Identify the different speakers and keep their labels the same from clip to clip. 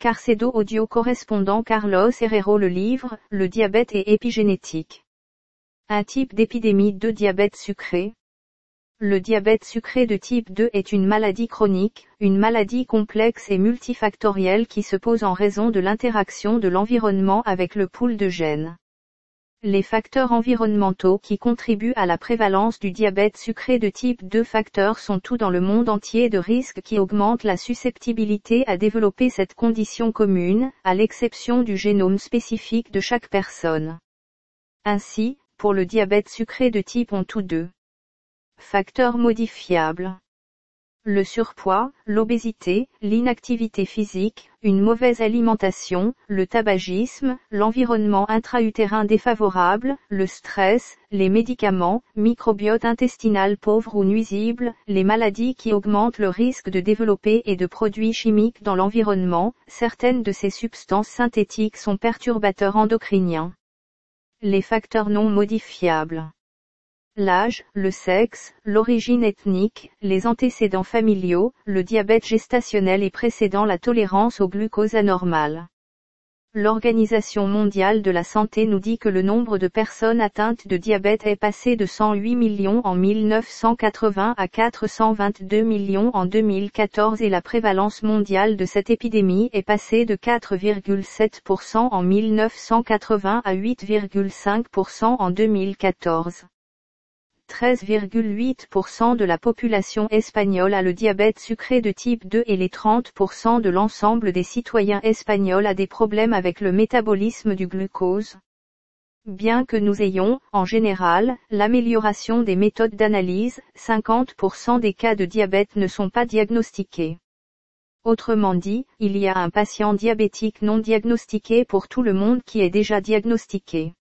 Speaker 1: Carcedo Audio correspondant Carlos Herrero Le livre, Le diabète et épigénétique. Un type d'épidémie de diabète sucré. Le diabète sucré de type 2 est une maladie chronique, une maladie complexe et multifactorielle qui se pose en raison de l'interaction de l'environnement avec le pool de gènes. Les facteurs environnementaux qui contribuent à la prévalence du diabète sucré de type 2 facteurs sont tout dans le monde entier de risques qui augmentent la susceptibilité à développer cette condition commune, à l'exception du génome spécifique de chaque personne. Ainsi, pour le diabète sucré de type on tous deux facteurs modifiables le surpoids, l'obésité, l'inactivité physique, une mauvaise alimentation, le tabagisme, l'environnement intra-utérin défavorable, le stress, les médicaments, microbiote intestinal pauvre ou nuisible, les maladies qui augmentent le risque de développer et de produits chimiques dans l'environnement, certaines de ces substances synthétiques sont perturbateurs endocriniens. Les facteurs non modifiables l'âge, le sexe, l'origine ethnique, les antécédents familiaux, le diabète gestationnel et précédant la tolérance au glucose anormal. L'Organisation mondiale de la santé nous dit que le nombre de personnes atteintes de diabète est passé de 108 millions en 1980 à 422 millions en 2014 et la prévalence mondiale de cette épidémie est passée de 4,7% en 1980 à 8,5% en 2014. 13,8% de la population espagnole a le diabète sucré de type 2 et les 30% de l'ensemble des citoyens espagnols a des problèmes avec le métabolisme du glucose. Bien que nous ayons, en général, l'amélioration des méthodes d'analyse, 50% des cas de diabète ne sont pas diagnostiqués. Autrement dit, il y a un patient diabétique non diagnostiqué pour tout le monde qui est déjà diagnostiqué.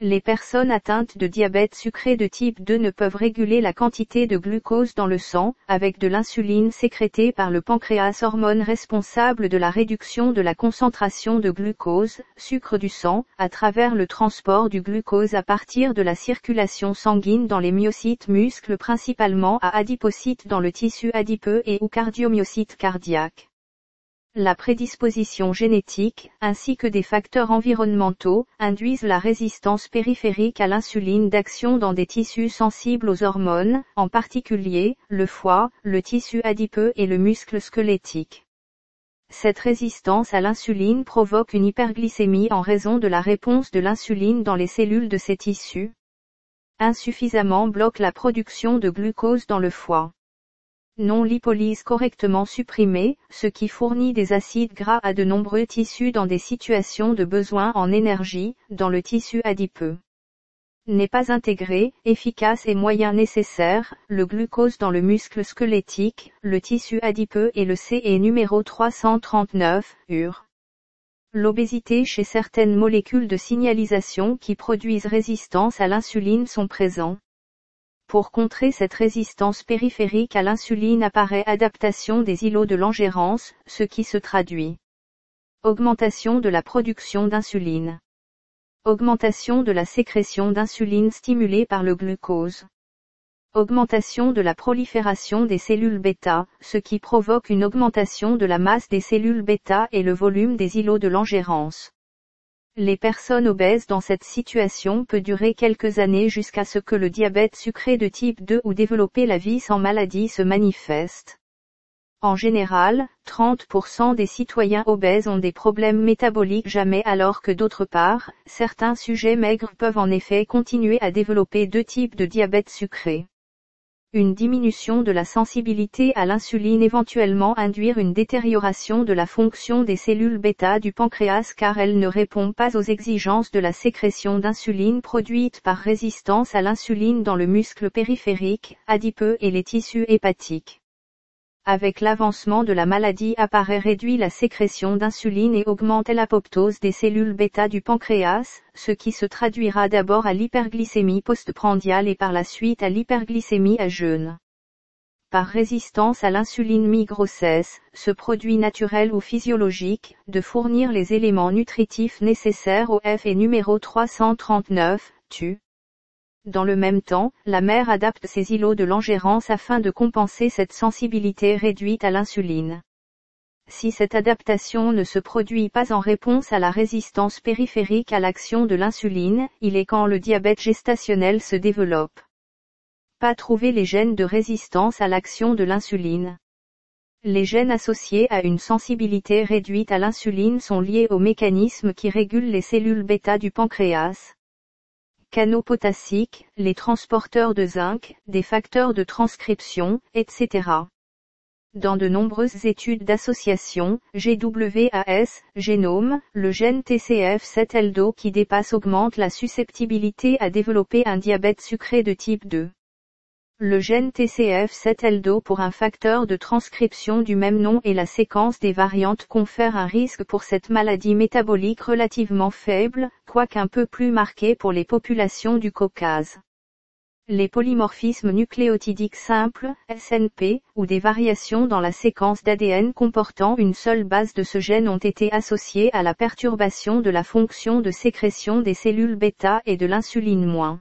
Speaker 1: Les personnes atteintes de diabète sucré de type 2 ne peuvent réguler la quantité de glucose dans le sang, avec de l'insuline sécrétée par le pancréas hormone responsable de la réduction de la concentration de glucose, sucre du sang, à travers le transport du glucose à partir de la circulation sanguine dans les myocytes muscles principalement à adipocytes dans le tissu adipeux et ou cardiomyocytes cardiaques la prédisposition génétique, ainsi que des facteurs environnementaux, induisent la résistance périphérique à l'insuline d'action dans des tissus sensibles aux hormones, en particulier, le foie, le tissu adipeux et le muscle squelettique. Cette résistance à l'insuline provoque une hyperglycémie en raison de la réponse de l'insuline dans les cellules de ces tissus. Insuffisamment bloque la production de glucose dans le foie non lipolyse correctement supprimée, ce qui fournit des acides gras à de nombreux tissus dans des situations de besoin en énergie, dans le tissu adipeux. N'est pas intégré, efficace et moyen nécessaire, le glucose dans le muscle squelettique, le tissu adipeux et le CE numéro 339, UR. L'obésité chez certaines molécules de signalisation qui produisent résistance à l'insuline sont présents. Pour contrer cette résistance périphérique à l'insuline apparaît adaptation des îlots de l'engérance, ce qui se traduit. Augmentation de la production d'insuline. Augmentation de la sécrétion d'insuline stimulée par le glucose. Augmentation de la prolifération des cellules bêta, ce qui provoque une augmentation de la masse des cellules bêta et le volume des îlots de l'engérance. Les personnes obèses dans cette situation peut durer quelques années jusqu'à ce que le diabète sucré de type 2 ou développer la vie sans maladie se manifeste. En général, 30% des citoyens obèses ont des problèmes métaboliques jamais alors que d'autre part, certains sujets maigres peuvent en effet continuer à développer deux types de diabète sucré une diminution de la sensibilité à l'insuline éventuellement induire une détérioration de la fonction des cellules bêta du pancréas car elle ne répond pas aux exigences de la sécrétion d'insuline produite par résistance à l'insuline dans le muscle périphérique, adipeux et les tissus hépatiques avec l'avancement de la maladie apparaît réduit la sécrétion d'insuline et augmente l'apoptose des cellules bêta du pancréas, ce qui se traduira d'abord à l'hyperglycémie postprandiale et par la suite à l'hyperglycémie à jeûne. Par résistance à l'insuline mi-grossesse, ce produit naturel ou physiologique, de fournir les éléments nutritifs nécessaires au F et numéro 339, tu. Dans le même temps, la mère adapte ses îlots de l'engérance afin de compenser cette sensibilité réduite à l'insuline. Si cette adaptation ne se produit pas en réponse à la résistance périphérique à l'action de l'insuline, il est quand le diabète gestationnel se développe. Pas trouver les gènes de résistance à l'action de l'insuline. Les gènes associés à une sensibilité réduite à l'insuline sont liés au mécanisme qui régule les cellules bêta du pancréas. Canaux potassiques, les transporteurs de zinc, des facteurs de transcription, etc. Dans de nombreuses études d'association, GWAS, génome, le gène TCF7LDO qui dépasse augmente la susceptibilité à développer un diabète sucré de type 2. Le gène TCF7LDO pour un facteur de transcription du même nom et la séquence des variantes confèrent un risque pour cette maladie métabolique relativement faible, quoique un peu plus marqué pour les populations du Caucase. Les polymorphismes nucléotidiques simples, SNP, ou des variations dans la séquence d'ADN comportant une seule base de ce gène ont été associés à la perturbation de la fonction de sécrétion des cellules bêta et de l'insuline-.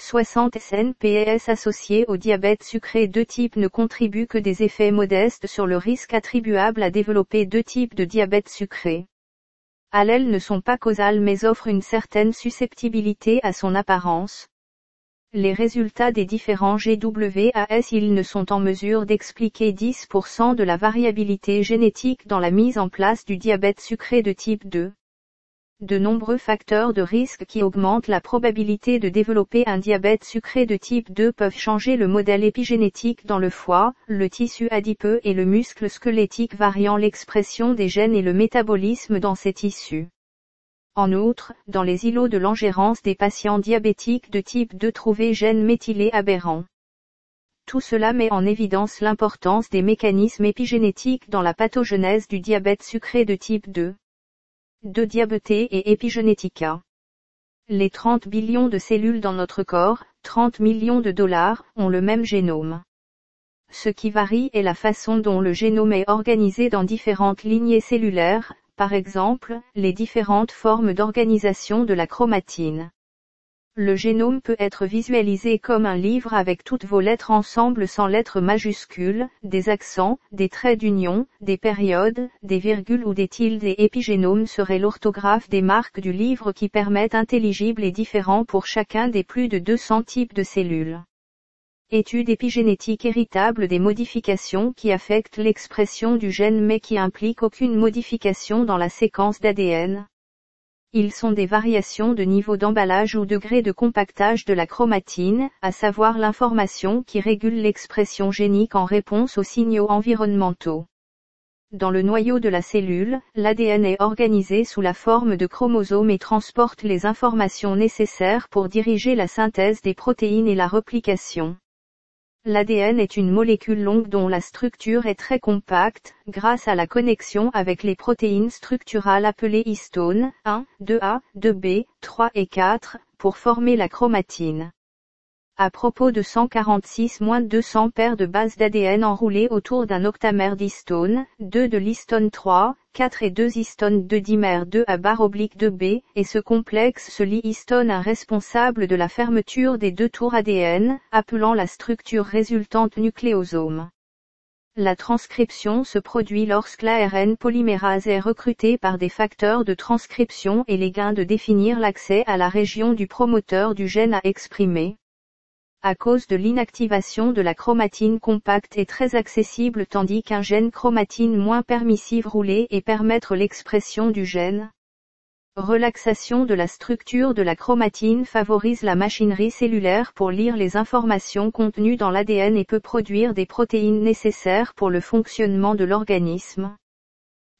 Speaker 1: 60 SNPS associés au diabète sucré de type ne contribuent que des effets modestes sur le risque attribuable à développer deux types de diabète sucré. Allèles ne sont pas causales mais offrent une certaine susceptibilité à son apparence. Les résultats des différents GWAS ils ne sont en mesure d'expliquer 10% de la variabilité génétique dans la mise en place du diabète sucré de type 2 de nombreux facteurs de risque qui augmentent la probabilité de développer un diabète sucré de type 2 peuvent changer le modèle épigénétique dans le foie, le tissu adipeux et le muscle squelettique variant l'expression des gènes et le métabolisme dans ces tissus. En outre, dans les îlots de l'engérance des patients diabétiques de type 2 trouver gènes méthylés aberrants. Tout cela met en évidence l'importance des mécanismes épigénétiques dans la pathogenèse du diabète sucré de type 2 de diabété et épigénética. Les 30 billions de cellules dans notre corps, 30 millions de dollars, ont le même génome. Ce qui varie est la façon dont le génome est organisé dans différentes lignées cellulaires, par exemple, les différentes formes d'organisation de la chromatine. Le génome peut être visualisé comme un livre avec toutes vos lettres ensemble sans lettres majuscules, des accents, des traits d'union, des périodes, des virgules ou des tildes et épigénome serait l'orthographe des marques du livre qui permettent intelligible et différent pour chacun des plus de 200 types de cellules. Étude épigénétique héritable des modifications qui affectent l'expression du gène mais qui impliquent aucune modification dans la séquence d'ADN. Ils sont des variations de niveau d'emballage ou degré de compactage de la chromatine, à savoir l'information qui régule l'expression génique en réponse aux signaux environnementaux. Dans le noyau de la cellule, l'ADN est organisé sous la forme de chromosomes et transporte les informations nécessaires pour diriger la synthèse des protéines et la replication. L'ADN est une molécule longue dont la structure est très compacte, grâce à la connexion avec les protéines structurales appelées histones 1, 2A, 2B, 3 et 4, pour former la chromatine à propos de 146-200 paires de bases d'ADN enroulées autour d'un octamère d'histone, 2 de l'histone 3, 4 et 2 histones 2 dimères 2 à barre oblique 2B, et ce complexe se lie histone un responsable de la fermeture des deux tours ADN, appelant la structure résultante nucléosome. La transcription se produit lorsque l'ARN polymérase est recruté par des facteurs de transcription et les gains de définir l'accès à la région du promoteur du gène à exprimer à cause de l'inactivation de la chromatine compacte est très accessible tandis qu'un gène chromatine moins permissive rouler et permettre l'expression du gène. Relaxation de la structure de la chromatine favorise la machinerie cellulaire pour lire les informations contenues dans l'ADN et peut produire des protéines nécessaires pour le fonctionnement de l'organisme.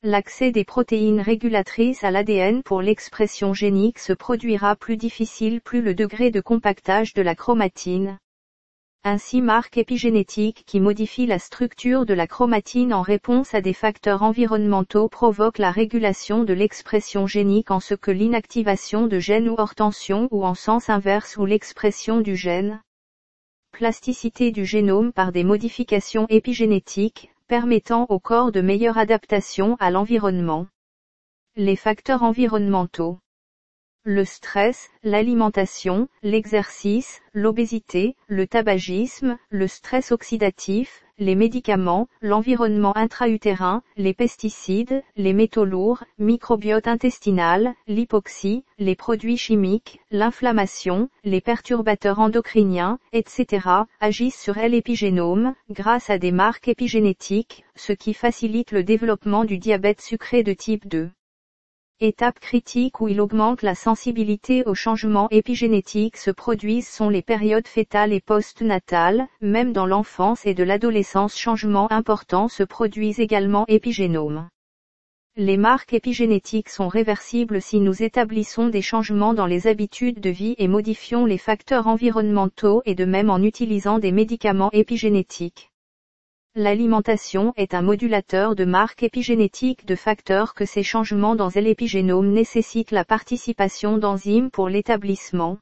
Speaker 1: L'accès des protéines régulatrices à l'ADN pour l'expression génique se produira plus difficile plus le degré de compactage de la chromatine. Ainsi marque épigénétique qui modifie la structure de la chromatine en réponse à des facteurs environnementaux provoque la régulation de l'expression génique en ce que l'inactivation de gènes ou hors tension ou en sens inverse ou l'expression du gène. Plasticité du génome par des modifications épigénétiques, permettant au corps de meilleure adaptation à l'environnement. Les facteurs environnementaux. Le stress, l'alimentation, l'exercice, l'obésité, le tabagisme, le stress oxydatif, les médicaments, l'environnement intra-utérin, les pesticides, les métaux lourds, microbiote intestinal, l'hypoxie, les produits chimiques, l'inflammation, les perturbateurs endocriniens, etc., agissent sur l'épigénome, grâce à des marques épigénétiques, ce qui facilite le développement du diabète sucré de type 2. Étape critique où il augmente la sensibilité aux changements épigénétiques se produisent sont les périodes fétales et post-natales, même dans l'enfance et de l'adolescence changements importants se produisent également épigénomes. Les marques épigénétiques sont réversibles si nous établissons des changements dans les habitudes de vie et modifions les facteurs environnementaux et de même en utilisant des médicaments épigénétiques. L'alimentation est un modulateur de marque épigénétique de facteurs que ces changements dans l'épigénome nécessitent la participation d'enzymes pour l'établissement.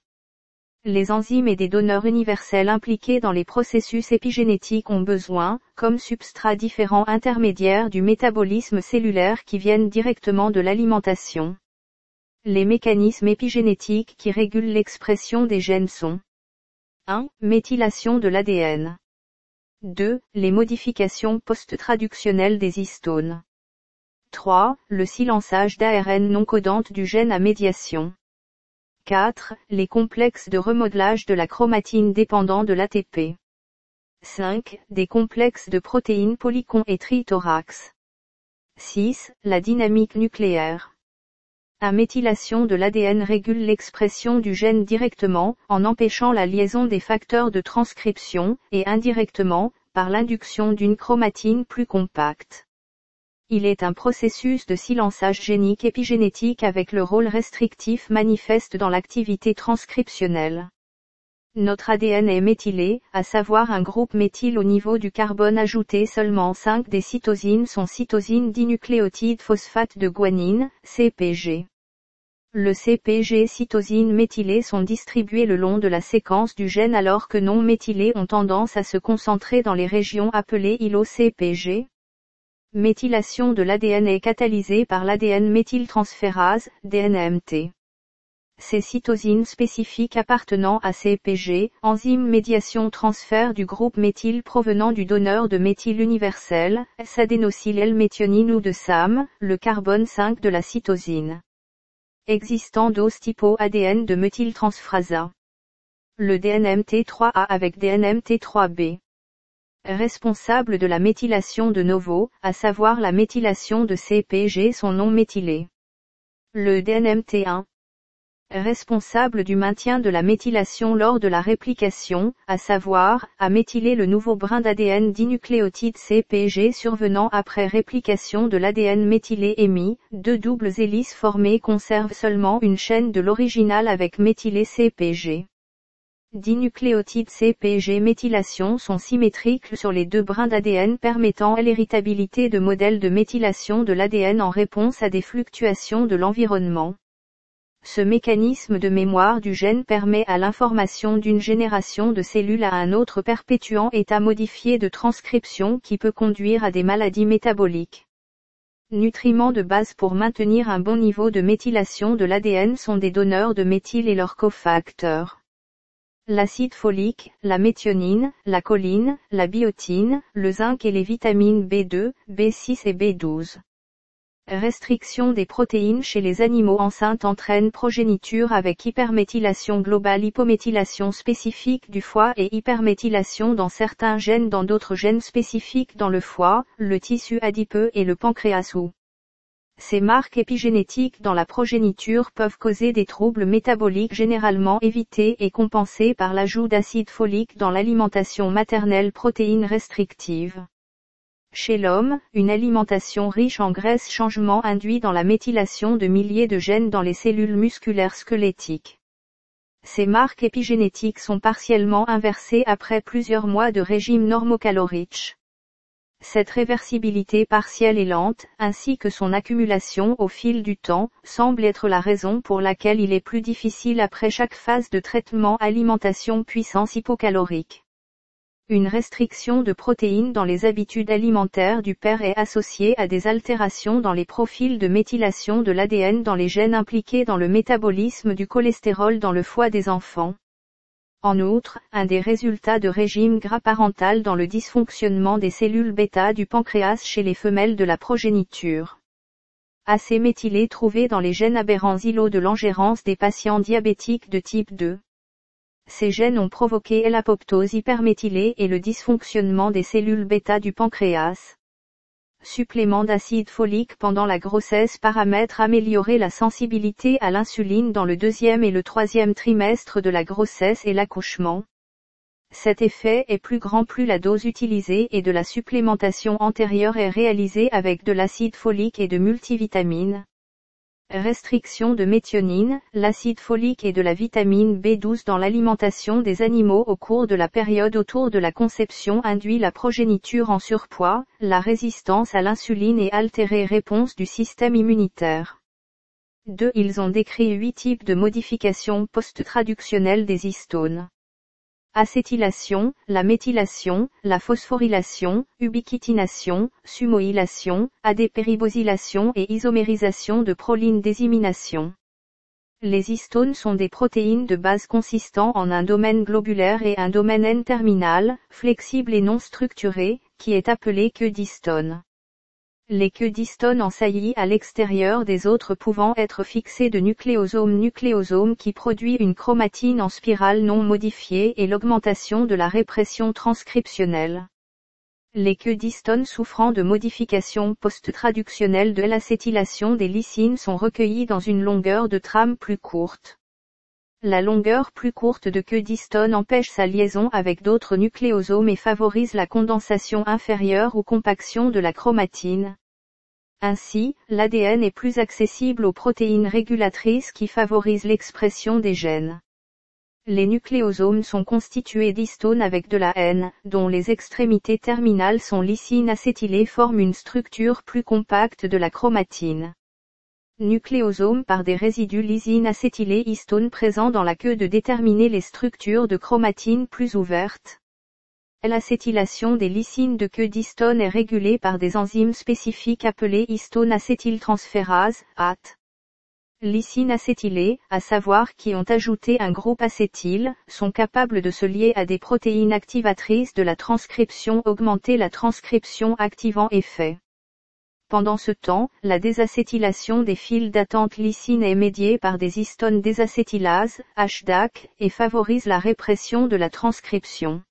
Speaker 1: Les enzymes et des donneurs universels impliqués dans les processus épigénétiques ont besoin, comme substrats différents intermédiaires du métabolisme cellulaire qui viennent directement de l'alimentation. Les mécanismes épigénétiques qui régulent l'expression des gènes sont 1. Méthylation de l'ADN. 2. Les modifications post-traductionnelles des histones. 3. Le silençage d'ARN non codante du gène à médiation. 4. Les complexes de remodelage de la chromatine dépendant de l'ATP. 5. Des complexes de protéines polycon et trithorax. 6. La dynamique nucléaire. La méthylation de l'ADN régule l'expression du gène directement, en empêchant la liaison des facteurs de transcription, et indirectement, par l'induction d'une chromatine plus compacte. Il est un processus de silençage génique épigénétique avec le rôle restrictif manifeste dans l'activité transcriptionnelle. Notre ADN est méthylé, à savoir un groupe méthyle au niveau du carbone ajouté seulement 5 des cytosines sont cytosines dinucléotides phosphate de guanine, CPG. Le CPG cytosines méthylées sont distribuées le long de la séquence du gène alors que non méthylées ont tendance à se concentrer dans les régions appelées îlots-CPG. Méthylation de l'ADN est catalysée par l'ADN méthyltransférase, DNMT. Ces cytosines spécifiques appartenant à CPG, enzyme médiation transfert du groupe méthyle provenant du donneur de méthyle universel, S-adénosyl L-méthionine ou de SAM, le carbone 5 de la cytosine. Existant dose typo ADN de méthyltransfrasa. Le DNMT3A avec DNMT3B. Responsable de la méthylation de novo, à savoir la méthylation de CPG sont non méthylés. Le DNMT1 responsable du maintien de la méthylation lors de la réplication, à savoir, à méthyler le nouveau brin d'ADN dinucléotide CPG survenant après réplication de l'ADN méthylé émis, deux doubles hélices formées conservent seulement une chaîne de l'original avec méthylé CPG. Dinucléotides CPG méthylation sont symétriques sur les deux brins d'ADN permettant l'héritabilité de modèles de méthylation de l'ADN en réponse à des fluctuations de l'environnement. Ce mécanisme de mémoire du gène permet à l'information d'une génération de cellules à un autre perpétuant état modifié de transcription qui peut conduire à des maladies métaboliques. Nutriments de base pour maintenir un bon niveau de méthylation de l'ADN sont des donneurs de méthyle et leurs cofacteurs. L'acide folique, la méthionine, la choline, la biotine, le zinc et les vitamines B2, B6 et B12. Restriction des protéines chez les animaux enceintes entraîne progéniture avec hyperméthylation globale hypométhylation spécifique du foie et hyperméthylation dans certains gènes dans d'autres gènes spécifiques dans le foie, le tissu adipeux et le pancréas ou. Ces marques épigénétiques dans la progéniture peuvent causer des troubles métaboliques généralement évités et compensés par l'ajout d'acide folique dans l'alimentation maternelle protéines restrictives. Chez l'homme, une alimentation riche en graisse changement induit dans la méthylation de milliers de gènes dans les cellules musculaires squelettiques. Ces marques épigénétiques sont partiellement inversées après plusieurs mois de régime normocalorique. Cette réversibilité partielle et lente, ainsi que son accumulation au fil du temps, semble être la raison pour laquelle il est plus difficile après chaque phase de traitement alimentation puissance hypocalorique. Une restriction de protéines dans les habitudes alimentaires du père est associée à des altérations dans les profils de méthylation de l'ADN dans les gènes impliqués dans le métabolisme du cholestérol dans le foie des enfants. En outre, un des résultats de régime gras parental dans le dysfonctionnement des cellules bêta du pancréas chez les femelles de la progéniture. Acéméthylé trouvé dans les gènes aberrants îlots de l'engérance des patients diabétiques de type 2. Ces gènes ont provoqué l'apoptose hyperméthylée et le dysfonctionnement des cellules bêta du pancréas. Supplément d'acide folique pendant la grossesse paramètre améliorer la sensibilité à l'insuline dans le deuxième et le troisième trimestre de la grossesse et l'accouchement. Cet effet est plus grand plus la dose utilisée et de la supplémentation antérieure est réalisée avec de l'acide folique et de multivitamines. Restriction de méthionine, l'acide folique et de la vitamine B12 dans l'alimentation des animaux au cours de la période autour de la conception induit la progéniture en surpoids, la résistance à l'insuline et altérée réponse du système immunitaire. 2. Ils ont décrit huit types de modifications post-traductionnelles des histones acétylation, la méthylation, la phosphorylation, ubiquitination, sumoylation, adépéribosylation et isomérisation de proline désimination. Les histones sont des protéines de base consistant en un domaine globulaire et un domaine N-terminal, flexible et non structuré, qui est appelé queue d'histone les queues d'histone en saillie à l'extérieur des autres pouvant être fixées de nucléosome nucléosome qui produit une chromatine en spirale non modifiée et l'augmentation de la répression transcriptionnelle. Les queues d'histone souffrant de modifications post-traductionnelles de l'acétylation des lysines sont recueillies dans une longueur de trame plus courte. La longueur plus courte de queue d'histone empêche sa liaison avec d'autres nucléosomes et favorise la condensation inférieure ou compaction de la chromatine. Ainsi, l'ADN est plus accessible aux protéines régulatrices qui favorisent l'expression des gènes. Les nucléosomes sont constitués d'histones avec de la N, dont les extrémités terminales sont lysines acétylées forment une structure plus compacte de la chromatine nucléosomes par des résidus lysine acétylés histone présents dans la queue de déterminer les structures de chromatine plus ouvertes. L'acétylation des lysines de queue d'histone est régulée par des enzymes spécifiques appelées histone acétyltransférase, AT. Lysines acétylées, à savoir qui ont ajouté un groupe acétyl, sont capables de se lier à des protéines activatrices de la transcription augmenter la transcription activant effet. Pendant ce temps, la désacétylation des fils d'attente lysine est médiée par des histones désacétylases, HDAC, et favorise la répression de la transcription.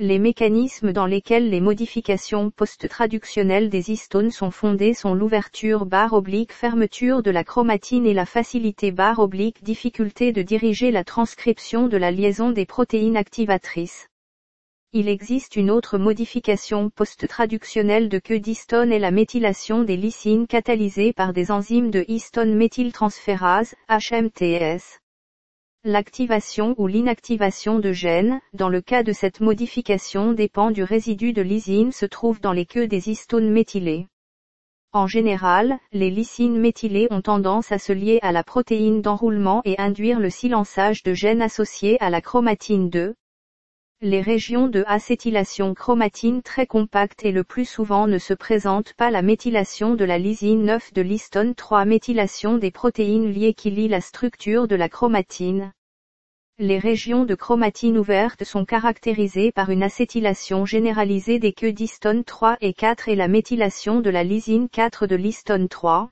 Speaker 1: Les mécanismes dans lesquels les modifications post-traductionnelles des histones sont fondées sont l'ouverture barre oblique fermeture de la chromatine et la facilité barre oblique difficulté de diriger la transcription de la liaison des protéines activatrices. Il existe une autre modification post-traductionnelle de queue d'histone et la méthylation des lysines catalysées par des enzymes de histone méthyltransférase, HMTS. L'activation ou l'inactivation de gènes, dans le cas de cette modification dépend du résidu de lysine se trouve dans les queues des histones méthylées. En général, les lysines méthylées ont tendance à se lier à la protéine d'enroulement et induire le silençage de gènes associés à la chromatine 2, les régions de acétylation chromatine très compactes et le plus souvent ne se présentent pas la méthylation de la lysine 9 de l'histone 3 méthylation des protéines liées qui lient la structure de la chromatine. Les régions de chromatine ouvertes sont caractérisées par une acétylation généralisée des queues d'histone 3 et 4 et la méthylation de la lysine 4 de l'histone 3.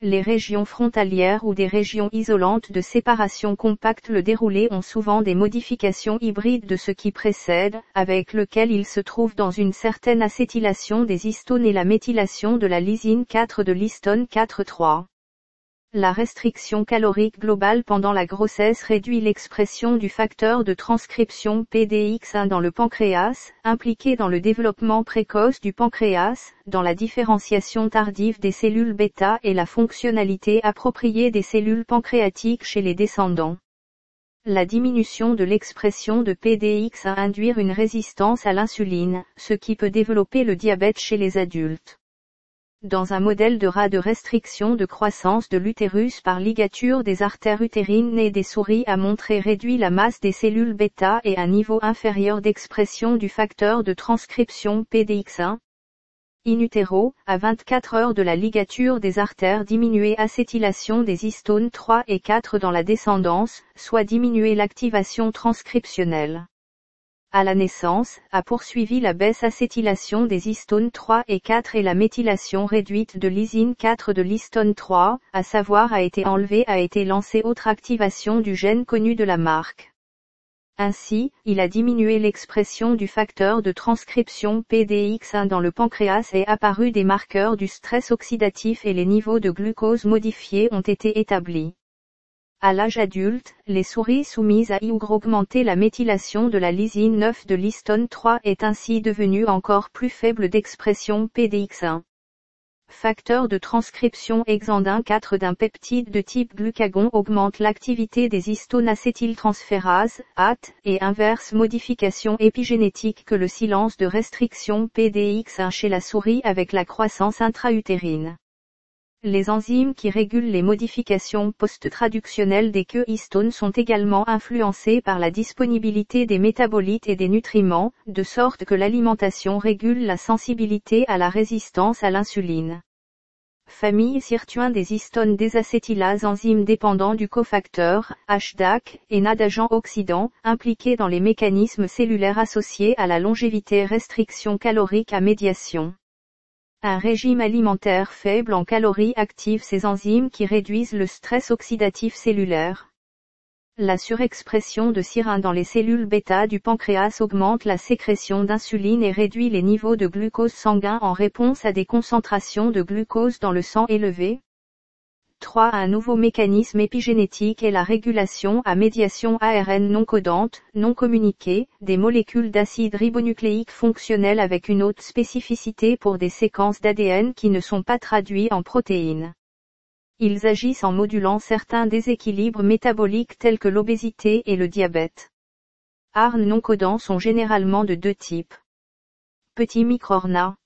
Speaker 1: Les régions frontalières ou des régions isolantes de séparation compacte le déroulé ont souvent des modifications hybrides de ce qui précède, avec lequel il se trouve dans une certaine acétylation des histones et la méthylation de la lysine 4 de l'histone 4,3. La restriction calorique globale pendant la grossesse réduit l'expression du facteur de transcription PDX1 dans le pancréas, impliqué dans le développement précoce du pancréas, dans la différenciation tardive des cellules bêta et la fonctionnalité appropriée des cellules pancréatiques chez les descendants. La diminution de l'expression de PDX a induire une résistance à l'insuline, ce qui peut développer le diabète chez les adultes dans un modèle de rat de restriction de croissance de l'utérus par ligature des artères utérines nées des souris a montré réduit la masse des cellules bêta et un niveau inférieur d'expression du facteur de transcription PDX1. in utero, à 24 heures de la ligature des artères diminuer acétylation des histones 3 et 4 dans la descendance, soit diminuer l'activation transcriptionnelle. À la naissance, a poursuivi la baisse acétylation des histones 3 et 4 et la méthylation réduite de l'isine 4 de l'histone 3, à savoir a été enlevé a été lancée autre activation du gène connu de la marque. Ainsi, il a diminué l'expression du facteur de transcription PDX1 dans le pancréas et apparu des marqueurs du stress oxydatif et les niveaux de glucose modifiés ont été établis. À l'âge adulte, les souris soumises à IUGR augmenter la méthylation de la lysine 9 de l'histone 3 est ainsi devenue encore plus faible d'expression PDX1 facteur de transcription hexandin 4 d'un peptide de type glucagon augmente l'activité des histones acétyltransférases, AT, et inverse modification épigénétique que le silence de restriction PDX1 chez la souris avec la croissance intra-utérine. Les enzymes qui régulent les modifications post-traductionnelles des queues histones sont également influencées par la disponibilité des métabolites et des nutriments, de sorte que l'alimentation régule la sensibilité à la résistance à l'insuline. Famille sirtuin des histones désacétylases enzymes dépendants du cofacteur, HDAC, et NAD agents oxydants, impliqués dans les mécanismes cellulaires associés à la longévité restriction calorique à médiation. Un régime alimentaire faible en calories active ces enzymes qui réduisent le stress oxydatif cellulaire. La surexpression de sirine dans les cellules bêta du pancréas augmente la sécrétion d'insuline et réduit les niveaux de glucose sanguin en réponse à des concentrations de glucose dans le sang élevées. 3. Un nouveau mécanisme épigénétique est la régulation à médiation ARN non codante, non communiquée, des molécules d'acide ribonucléique fonctionnelles avec une haute spécificité pour des séquences d'ADN qui ne sont pas traduits en protéines. Ils agissent en modulant certains déséquilibres métaboliques tels que l'obésité et le diabète. ARN non codants sont généralement de deux types. Petit microRNA,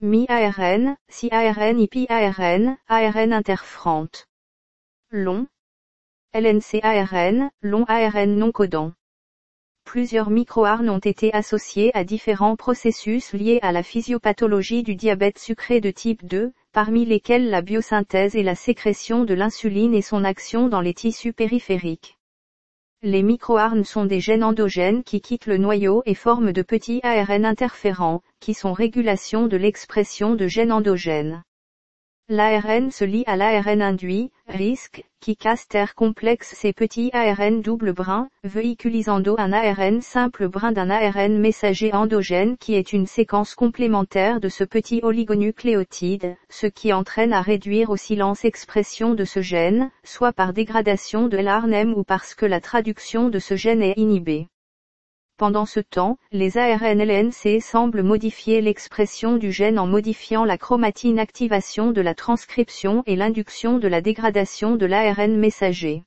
Speaker 1: Mi-ARN, IP-ARN, ARN interfrante. Long. LNC-ARN, long ARN non codant. Plusieurs microARN ont été associés à différents processus liés à la physiopathologie du diabète sucré de type 2, parmi lesquels la biosynthèse et la sécrétion de l'insuline et son action dans les tissus périphériques. Les microARN sont des gènes endogènes qui quittent le noyau et forment de petits ARN interférents, qui sont régulation de l'expression de gènes endogènes. L'ARN se lie à l'ARN induit, risque, qui casse terre complexe ces petits ARN double brin, véhiculisando un ARN simple brin d'un ARN messager endogène qui est une séquence complémentaire de ce petit oligonucléotide, ce qui entraîne à réduire au silence expression de ce gène, soit par dégradation de l'ARNM ou parce que la traduction de ce gène est inhibée. Pendant ce temps, les ARN LNC semblent modifier l'expression du gène en modifiant la chromatine activation de la transcription et l'induction de la dégradation de l'ARN messager.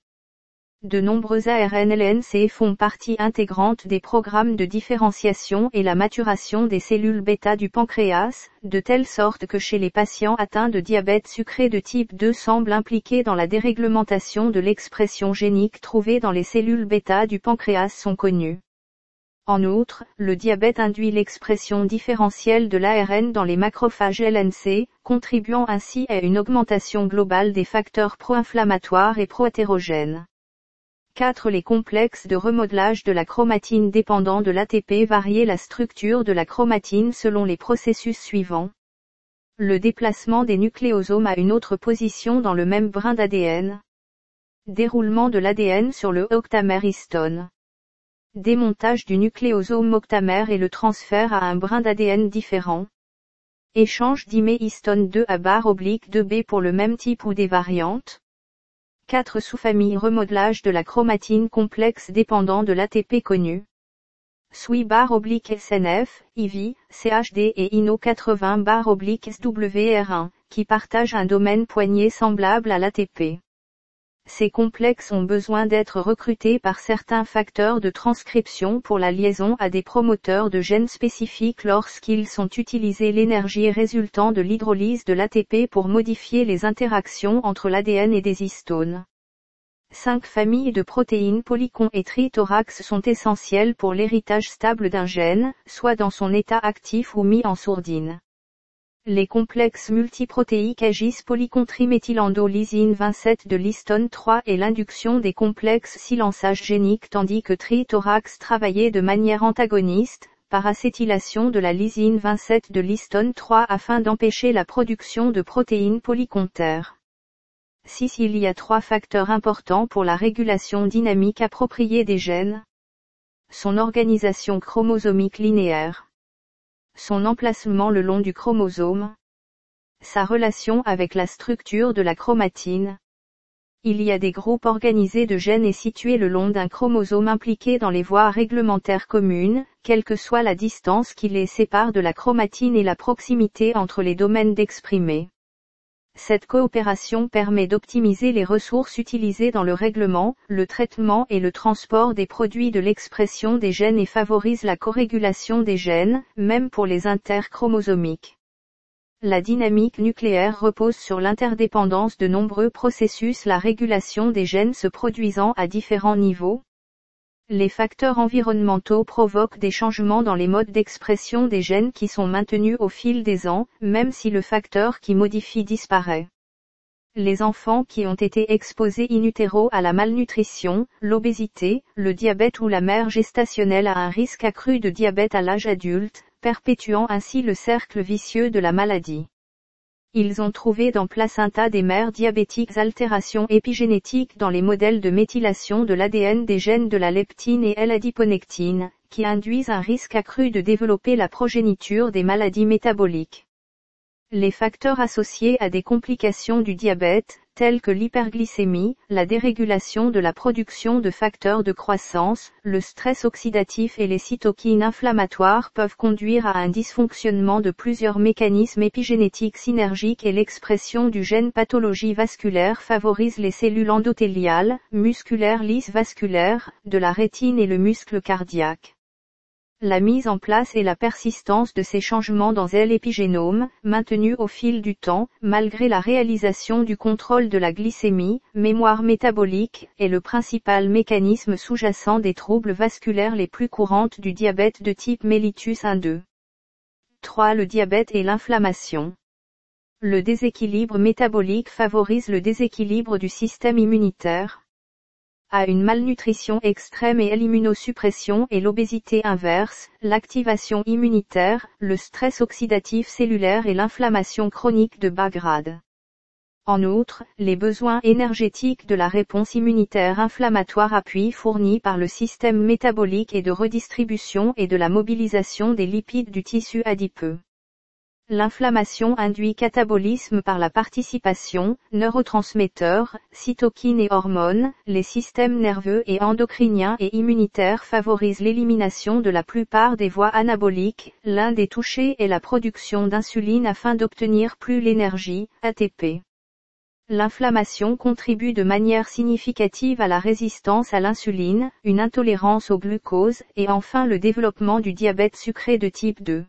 Speaker 1: De nombreux ARN LNC font partie intégrante des programmes de différenciation et la maturation des cellules bêta du pancréas, de telle sorte que chez les patients atteints de diabète sucré de type 2 semblent impliqués dans la déréglementation de l'expression génique trouvée dans les cellules bêta du pancréas sont connus. En outre, le diabète induit l'expression différentielle de l'ARN dans les macrophages LNC, contribuant ainsi à une augmentation globale des facteurs pro-inflammatoires et pro-hétérogènes. 4. Les complexes de remodelage de la chromatine dépendant de l'ATP varient la structure de la chromatine selon les processus suivants. Le déplacement des nucléosomes à une autre position dans le même brin d'ADN. Déroulement de l'ADN sur le octamère histone démontage du nucléosome octamère et le transfert à un brin d'ADN différent. Échange histone 2 à barre oblique 2B pour le même type ou des variantes. 4 sous-familles remodelage de la chromatine complexe dépendant de l'ATP connu. SWI bar oblique SNF, IV, CHD et INO 80 bar oblique SWR1, qui partagent un domaine poignet semblable à l'ATP. Ces complexes ont besoin d'être recrutés par certains facteurs de transcription pour la liaison à des promoteurs de gènes spécifiques lorsqu'ils sont utilisés l'énergie résultant de l'hydrolyse de l'ATP pour modifier les interactions entre l'ADN et des histones. Cinq familles de protéines polycon et trithorax sont essentielles pour l'héritage stable d'un gène, soit dans son état actif ou mis en sourdine. Les complexes multiprotéiques agissent polycontriméthylandolysine 27 de l'histone 3 et l'induction des complexes silençage génique tandis que trithorax travaillait de manière antagoniste, par acétylation de la lysine 27 de l'histone 3 afin d'empêcher la production de protéines polycontaires. 6. Il y a trois facteurs importants pour la régulation dynamique appropriée des gènes. Son organisation chromosomique linéaire son emplacement le long du chromosome, sa relation avec la structure de la chromatine. Il y a des groupes organisés de gènes et situés le long d'un chromosome impliqué dans les voies réglementaires communes, quelle que soit la distance qui les sépare de la chromatine et la proximité entre les domaines d'exprimer. Cette coopération permet d'optimiser les ressources utilisées dans le règlement, le traitement et le transport des produits de l'expression des gènes et favorise la corrégulation des gènes, même pour les interchromosomiques. La dynamique nucléaire repose sur l'interdépendance de nombreux processus la régulation des gènes se produisant à différents niveaux, les facteurs environnementaux provoquent des changements dans les modes d'expression des gènes qui sont maintenus au fil des ans, même si le facteur qui modifie disparaît. Les enfants qui ont été exposés in utero à la malnutrition, l'obésité, le diabète ou la mère gestationnelle à un risque accru de diabète à l'âge adulte, perpétuant ainsi le cercle vicieux de la maladie. Ils ont trouvé dans placenta des mères diabétiques altérations épigénétiques dans les modèles de méthylation de l'ADN des gènes de la leptine et L-adiponectine, qui induisent un risque accru de développer la progéniture des maladies métaboliques. Les facteurs associés à des complications du diabète, tels que l'hyperglycémie, la dérégulation de la production de facteurs de croissance, le stress oxydatif et les cytokines inflammatoires peuvent conduire à un dysfonctionnement de plusieurs mécanismes épigénétiques synergiques et l'expression du gène pathologie vasculaire favorise les cellules endothéliales, musculaires lisses vasculaires, de la rétine et le muscle cardiaque la mise en place et la persistance de ces changements dans l'épigénome, maintenus au fil du temps, malgré la réalisation du contrôle de la glycémie, mémoire métabolique, est le principal mécanisme sous-jacent des troubles vasculaires les plus courantes du diabète de type mellitus 1-2. 3. Le diabète et l'inflammation. Le déséquilibre métabolique favorise le déséquilibre du système immunitaire, à une malnutrition extrême et l'immunosuppression et l'obésité inverse, l'activation immunitaire, le stress oxydatif cellulaire et l'inflammation chronique de bas grade. En outre, les besoins énergétiques de la réponse immunitaire inflammatoire appui fournis par le système métabolique et de redistribution et de la mobilisation des lipides du tissu adipeux. L'inflammation induit catabolisme par la participation, neurotransmetteurs, cytokines et hormones, les systèmes nerveux et endocriniens et immunitaires favorisent l'élimination de la plupart des voies anaboliques, l'un des touchés est la production d'insuline afin d'obtenir plus l'énergie, ATP. L'inflammation contribue de manière significative à la résistance à l'insuline, une intolérance au glucose, et enfin le développement du diabète sucré de type 2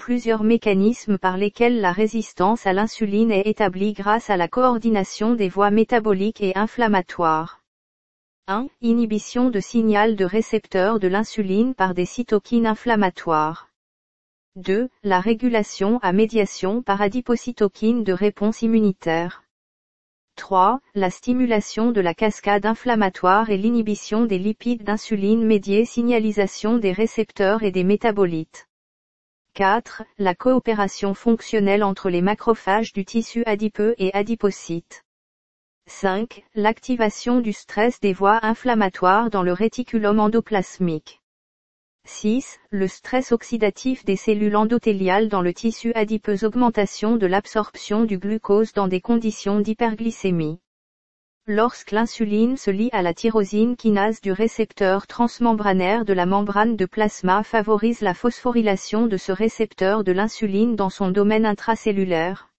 Speaker 1: plusieurs mécanismes par lesquels la résistance à l'insuline est établie grâce à la coordination des voies métaboliques et inflammatoires. 1. Inhibition de signal de récepteur de l'insuline par des cytokines inflammatoires. 2. La régulation à médiation par adipocytokines de réponse immunitaire. 3. La stimulation de la cascade inflammatoire et l'inhibition des lipides d'insuline médiés signalisation des récepteurs et des métabolites. 4. La coopération fonctionnelle entre les macrophages du tissu adipeux et adipocytes. 5. L'activation du stress des voies inflammatoires dans le réticulum endoplasmique. 6. Le stress oxydatif des cellules endothéliales dans le tissu adipeux augmentation de l'absorption du glucose dans des conditions d'hyperglycémie. Lorsque l'insuline se lie à la tyrosine kinase du récepteur transmembranaire de la membrane de plasma favorise la phosphorylation de ce récepteur de l'insuline dans son domaine intracellulaire.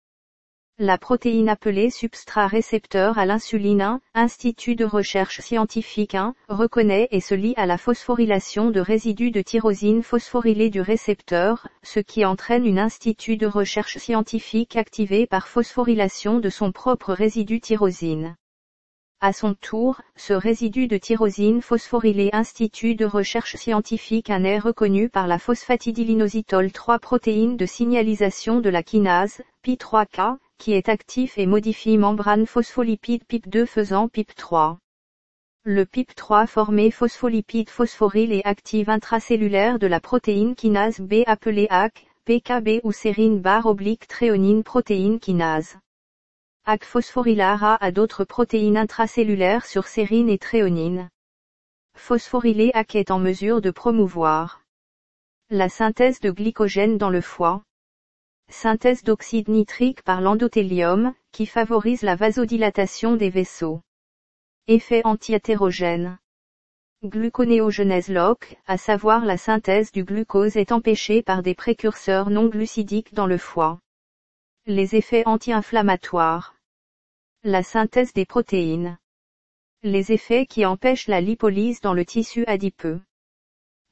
Speaker 1: La protéine appelée substrat récepteur à l'insuline 1, Institut de recherche scientifique 1, reconnaît et se lie à la phosphorylation de résidus de tyrosine phosphorylée du récepteur, ce qui entraîne une institut de recherche scientifique activée par phosphorylation de son propre résidu tyrosine. À son tour, ce résidu de tyrosine phosphorylée Institut de recherche scientifique un est reconnu par la phosphatidylinositol 3 protéine de signalisation de la kinase, PI3K, qui est actif et modifie membrane phospholipide PIP2 faisant PIP3. Le PIP3 formé phospholipide phosphoryle et active intracellulaire de la protéine kinase B appelée AC, PKB ou sérine barre oblique tréonine protéine kinase. AC phosphorylare A d'autres protéines intracellulaires sur sérine et tréonine. Phosphorylé AC est en mesure de promouvoir la synthèse de glycogène dans le foie. Synthèse d'oxyde nitrique par l'endothélium, qui favorise la vasodilatation des vaisseaux. Effet anti-hétérogène. Gluconéogenèse LOC, à savoir la synthèse du glucose est empêchée par des précurseurs non glucidiques dans le foie. Les effets anti-inflammatoires. La synthèse des protéines. Les effets qui empêchent la lipolyse dans le tissu adipeux.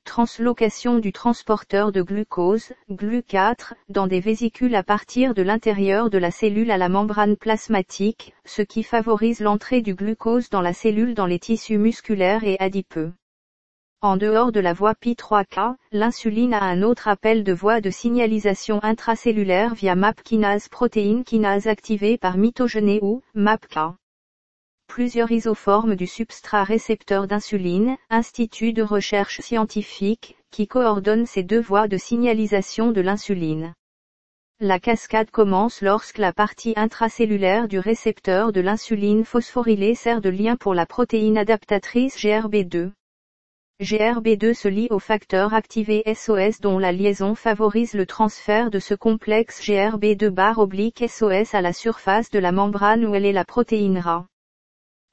Speaker 1: Translocation du transporteur de glucose, GLU4, dans des vésicules à partir de l'intérieur de la cellule à la membrane plasmatique, ce qui favorise l'entrée du glucose dans la cellule dans les tissus musculaires et adipeux. En dehors de la voie Pi3K, l'insuline a un autre appel de voie de signalisation intracellulaire via MAP kinase protéine kinase activée par mitogéné ou MAPK. Plusieurs isoformes du substrat récepteur d'insuline, Institut de recherche scientifique, qui coordonne ces deux voies de signalisation de l'insuline. La cascade commence lorsque la partie intracellulaire du récepteur de l'insuline phosphorylée sert de lien pour la protéine adaptatrice GRB2. GRB2 se lie au facteur activé SOS dont la liaison favorise le transfert de ce complexe GRB2 barre oblique SOS à la surface de la membrane où elle est la protéine RA.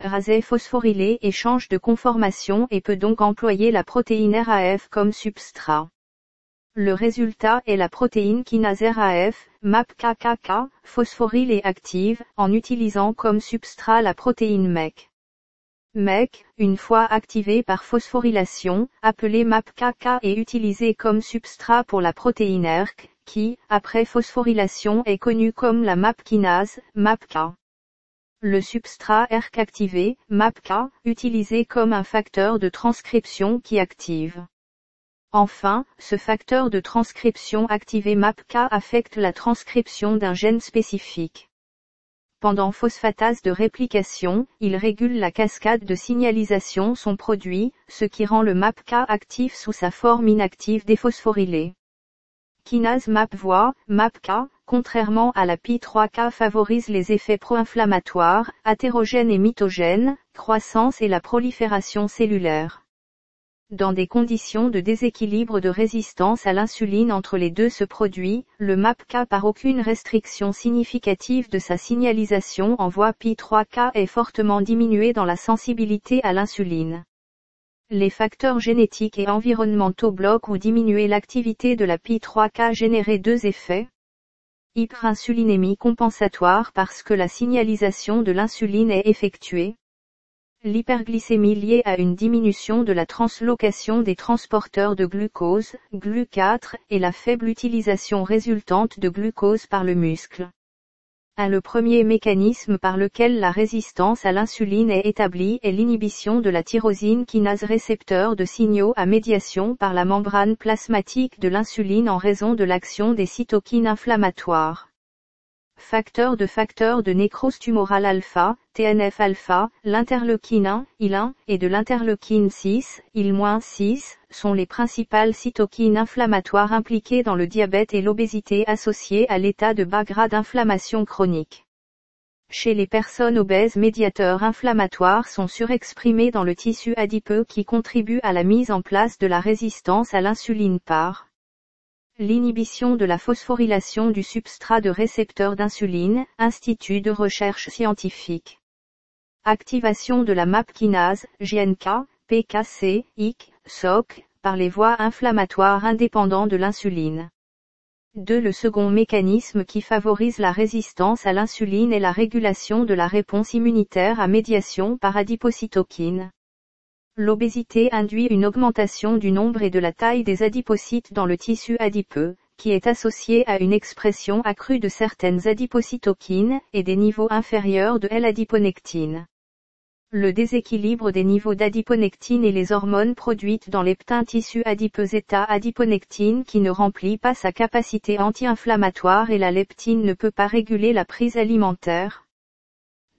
Speaker 1: Rasé phosphorylé et change de conformation et peut donc employer la protéine RAF comme substrat. Le résultat est la protéine kinase RAF, MAPKKK, phosphorylée active, en utilisant comme substrat la protéine MEC. MEC, une fois activée par phosphorylation, appelée MAPKK est utilisée comme substrat pour la protéine ERK, qui, après phosphorylation est connue comme la MAP kinase, MAPK. Le substrat ERK activé, MAPK, utilisé comme un facteur de transcription qui active. Enfin, ce facteur de transcription activé MAPK affecte la transcription d'un gène spécifique. Pendant phosphatase de réplication, il régule la cascade de signalisation son produit, ce qui rend le MAPK actif sous sa forme inactive déphosphorylée. Kinase MAP-voie, MAPK, contrairement à la Pi3K favorise les effets pro-inflammatoires, athérogènes et mitogènes, croissance et la prolifération cellulaire. Dans des conditions de déséquilibre de résistance à l'insuline entre les deux se produit, le MAPK par aucune restriction significative de sa signalisation en voie Pi3K est fortement diminué dans la sensibilité à l'insuline. Les facteurs génétiques et environnementaux bloquent ou diminuent l'activité de la Pi3K générer deux effets. Hyperinsulinémie compensatoire parce que la signalisation de l'insuline est effectuée. L'hyperglycémie liée à une diminution de la translocation des transporteurs de glucose, GLU4, et la faible utilisation résultante de glucose par le muscle. Un le premier mécanisme par lequel la résistance à l'insuline est établie est l'inhibition de la tyrosine kinase récepteur de signaux à médiation par la membrane plasmatique de l'insuline en raison de l'action des cytokines inflammatoires. Facteur de facteur de nécrose tumorale alpha, TNF-alpha, l'interleukine 1, IL-1, et de l'interleukine 6, IL-6, sont les principales cytokines inflammatoires impliquées dans le diabète et l'obésité associée à l'état de bas grade d'inflammation chronique. Chez les personnes obèses médiateurs inflammatoires sont surexprimés dans le tissu adipeux qui contribue à la mise en place de la résistance à l'insuline par L'inhibition de la phosphorylation du substrat de récepteur d'insuline, Institut de recherche scientifique. Activation de la MAP kinase, GNK, PKC, IC, SOC, par les voies inflammatoires indépendants de l'insuline. 2. Le second mécanisme qui favorise la résistance à l'insuline est la régulation de la réponse immunitaire à médiation par adipocytokine. L'obésité induit une augmentation du nombre et de la taille des adipocytes dans le tissu adipeux, qui est associée à une expression accrue de certaines adipocytokines et des niveaux inférieurs de L-adiponectine. Le déséquilibre des niveaux d'adiponectine et les hormones produites dans les ptins tissus adipeux état adiponectine qui ne remplit pas sa capacité anti-inflammatoire et la leptine ne peut pas réguler la prise alimentaire.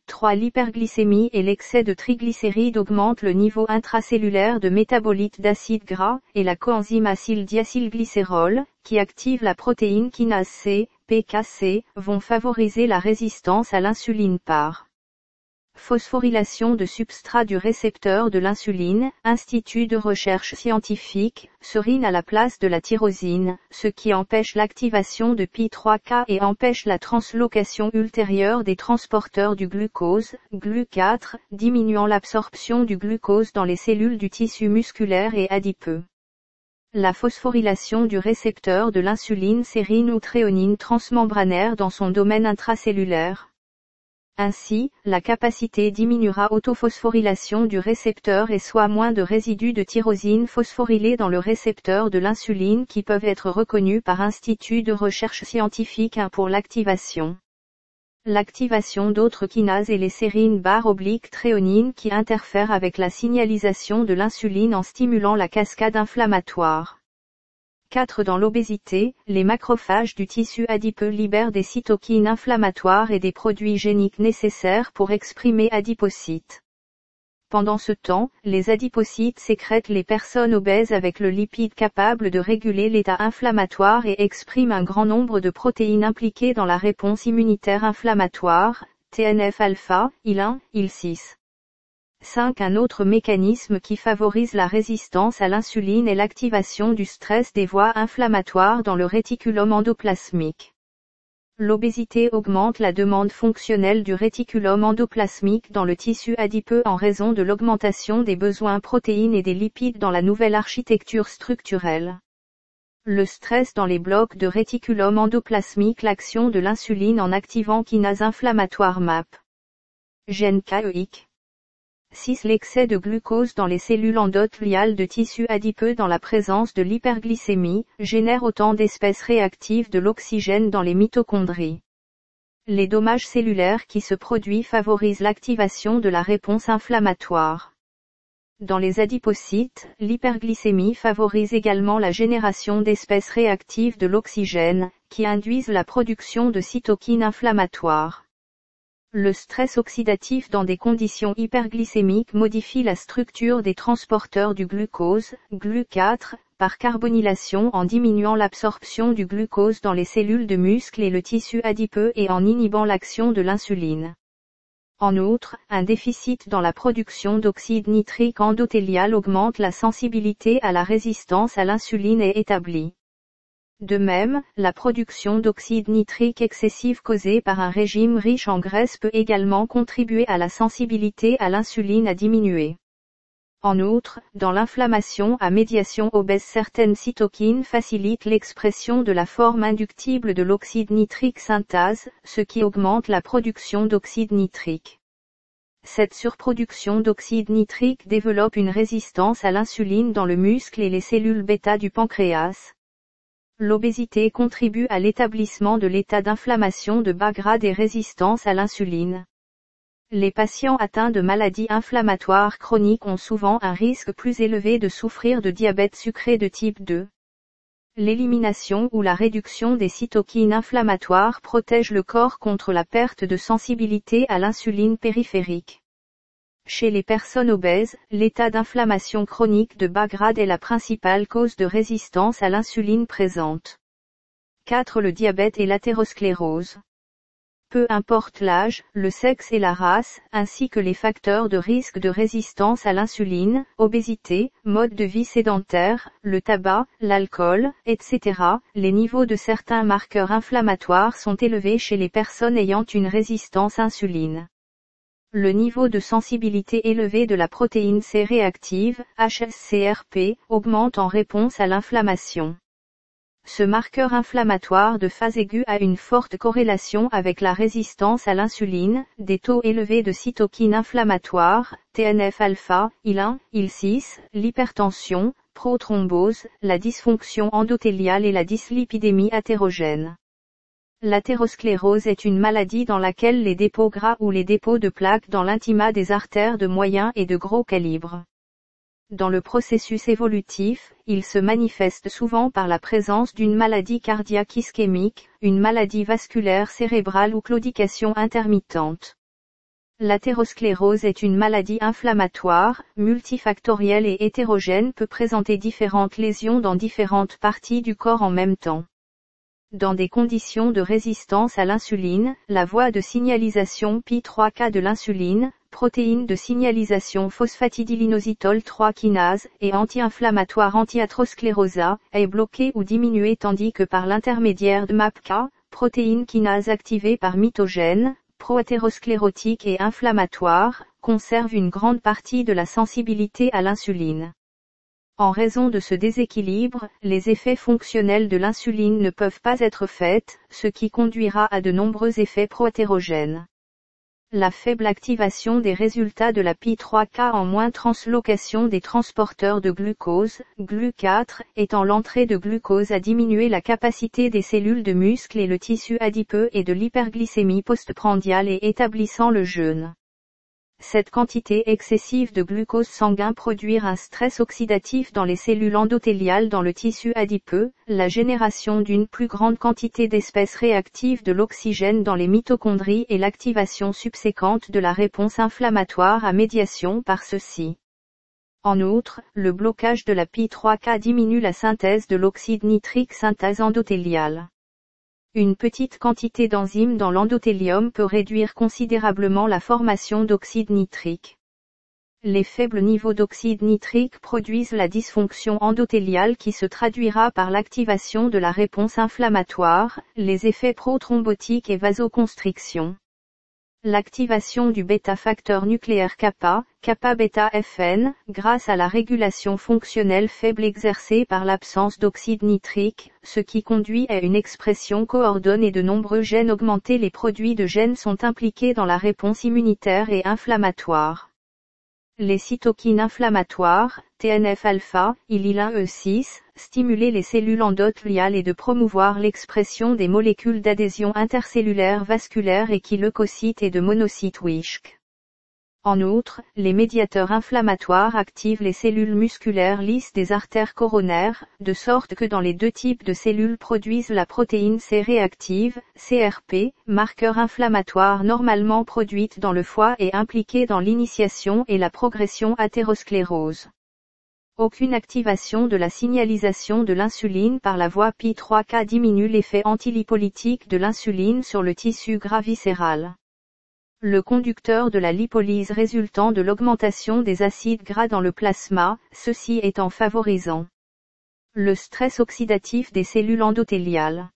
Speaker 1: 3. L'hyperglycémie et l'excès de triglycérides augmentent le niveau intracellulaire de métabolites d'acides gras, et la coenzyme acyldiacylglycérol, qui active la protéine kinase C, PKC, vont favoriser la résistance à l'insuline par phosphorylation de substrat du récepteur de l'insuline, Institut de recherche scientifique, serine à la place de la tyrosine, ce qui empêche l'activation de Pi3K et empêche la translocation ultérieure des transporteurs du glucose, GLU4, diminuant l'absorption du glucose dans les cellules du tissu musculaire et adipeux. La phosphorylation du récepteur de l'insuline sérine ou tréonine transmembranaire dans son domaine intracellulaire, ainsi, la capacité diminuera autophosphorylation du récepteur et soit moins de résidus de tyrosine phosphorylés dans le récepteur de l'insuline qui peuvent être reconnus par Institut de recherche scientifique pour l'activation. L'activation d'autres kinases et les sérines barres obliques tréonines qui interfèrent avec la signalisation de l'insuline en stimulant la cascade inflammatoire. 4. Dans l'obésité, les macrophages du tissu adipeux libèrent des cytokines inflammatoires et des produits géniques nécessaires pour exprimer adipocytes. Pendant ce temps, les adipocytes sécrètent les personnes obèses avec le lipide capable de réguler l'état inflammatoire et expriment un grand nombre de protéines impliquées dans la réponse immunitaire inflammatoire, TNF-alpha, IL1, IL6. 5. Un autre mécanisme qui favorise la résistance à l'insuline est l'activation du stress des voies inflammatoires dans le réticulum endoplasmique. L'obésité augmente la demande fonctionnelle du réticulum endoplasmique dans le tissu adipeux en raison de l'augmentation des besoins protéines et des lipides dans la nouvelle architecture structurelle. Le stress dans les blocs de réticulum endoplasmique l'action de l'insuline en activant kinase inflammatoire MAP. Gène 6. L'excès de glucose dans les cellules endothéliales de tissu adipeux dans la présence de l'hyperglycémie, génère autant d'espèces réactives de l'oxygène dans les mitochondries. Les dommages cellulaires qui se produisent favorisent l'activation de la réponse inflammatoire. Dans les adipocytes, l'hyperglycémie favorise également la génération d'espèces réactives de l'oxygène, qui induisent la production de cytokines inflammatoires. Le stress oxydatif dans des conditions hyperglycémiques modifie la structure des transporteurs du glucose, GLU4, par carbonylation en diminuant l'absorption du glucose dans les cellules de muscles et le tissu adipeux et en inhibant l'action de l'insuline. En outre, un déficit dans la production d'oxyde nitrique endothélial augmente la sensibilité à la résistance à l'insuline et établie. De même, la production d'oxyde nitrique excessive causée par un régime riche en graisse peut également contribuer à la sensibilité à l'insuline à diminuer. En outre, dans l'inflammation à médiation obèse certaines cytokines facilitent l'expression de la forme inductible de l'oxyde nitrique synthase, ce qui augmente la production d'oxyde nitrique. Cette surproduction d'oxyde nitrique développe une résistance à l'insuline dans le muscle et les cellules bêta du pancréas, L'obésité contribue à l'établissement de l'état d'inflammation de bas grade et résistance à l'insuline. Les patients atteints de maladies inflammatoires chroniques ont souvent un risque plus élevé de souffrir de diabète sucré de type 2. L'élimination ou la réduction des cytokines inflammatoires protège le corps contre la perte de sensibilité à l'insuline périphérique. Chez les personnes obèses, l'état d'inflammation chronique de bas grade est la principale cause de résistance à l'insuline présente. 4. Le diabète et l'athérosclérose. Peu importe l'âge, le sexe et la race, ainsi que les facteurs de risque de résistance à l'insuline, obésité, mode de vie sédentaire, le tabac, l'alcool, etc., les niveaux de certains marqueurs inflammatoires sont élevés chez les personnes ayant une résistance insuline. Le niveau de sensibilité élevé de la protéine C réactive, HSCRP, augmente en réponse à l'inflammation. Ce marqueur inflammatoire de phase aiguë a une forte corrélation avec la résistance à l'insuline, des taux élevés de cytokines inflammatoires, TNF-alpha, IL1, IL6, l'hypertension, prothrombose, la dysfonction endothéliale et la dyslipidémie athérogène. L'athérosclérose est une maladie dans laquelle les dépôts gras ou les dépôts de plaques dans l'intima des artères de moyen et de gros calibre. Dans le processus évolutif, il se manifeste souvent par la présence d'une maladie cardiaque ischémique, une maladie vasculaire cérébrale ou claudication intermittente. L'athérosclérose est une maladie inflammatoire, multifactorielle et hétérogène peut présenter différentes lésions dans différentes parties du corps en même temps. Dans des conditions de résistance à l'insuline, la voie de signalisation Pi3K de l'insuline, protéine de signalisation phosphatidylinositol 3 kinase et anti-inflammatoire anti-atherosclérosa, est bloquée ou diminuée tandis que par l'intermédiaire de MAPK, protéine kinase activée par mitogène, proathérosclérotique et inflammatoire, conserve une grande partie de la sensibilité à l'insuline. En raison de ce déséquilibre, les effets fonctionnels de l'insuline ne peuvent pas être faits, ce qui conduira à de nombreux effets proathérogènes. La faible activation des résultats de la Pi3K en moins translocation des transporteurs de glucose, GLU4, étant l'entrée de glucose à diminuer la capacité des cellules de muscle et le tissu adipeux et de l'hyperglycémie postprandiale et établissant le jeûne. Cette quantité excessive de glucose sanguin produire un stress oxydatif dans les cellules endothéliales dans le tissu adipeux, la génération d'une plus grande quantité d'espèces réactives de l'oxygène dans les mitochondries et l'activation subséquente de la réponse inflammatoire à médiation par ceux-ci. En outre, le blocage de la Pi3K diminue la synthèse de l'oxyde nitrique synthèse endothéliale. Une petite quantité d'enzymes dans l'endothélium peut réduire considérablement la formation d'oxyde nitrique. Les faibles niveaux d'oxyde nitrique produisent la dysfonction endothéliale qui se traduira par l'activation de la réponse inflammatoire, les effets prothrombotiques et vasoconstriction. L'activation du bêta-facteur nucléaire kappa, kappa-bêta-FN, grâce à la régulation fonctionnelle faible exercée par l'absence d'oxyde nitrique, ce qui conduit à une expression coordonnée de nombreux gènes augmentés. Les produits de gènes sont impliqués dans la réponse immunitaire et inflammatoire. Les cytokines inflammatoires, TNF-alpha, IL-1E6, stimuler les cellules endothéliales et de promouvoir l'expression des molécules d'adhésion intercellulaire vasculaire et qui leucocytes et de monocytes WISC. En outre, les médiateurs inflammatoires activent les cellules musculaires lisses des artères coronaires, de sorte que dans les deux types de cellules produisent la protéine C réactive, CRP, marqueur inflammatoire normalement produite dans le foie et impliquée dans l'initiation et la progression athérosclérose. Aucune activation de la signalisation de l'insuline par la voie Pi3K diminue l'effet antilipolytique de l'insuline sur le tissu gras viscéral. Le conducteur de la lipolyse résultant de l'augmentation des acides gras dans le plasma, ceci étant favorisant. Le stress oxydatif des cellules endothéliales.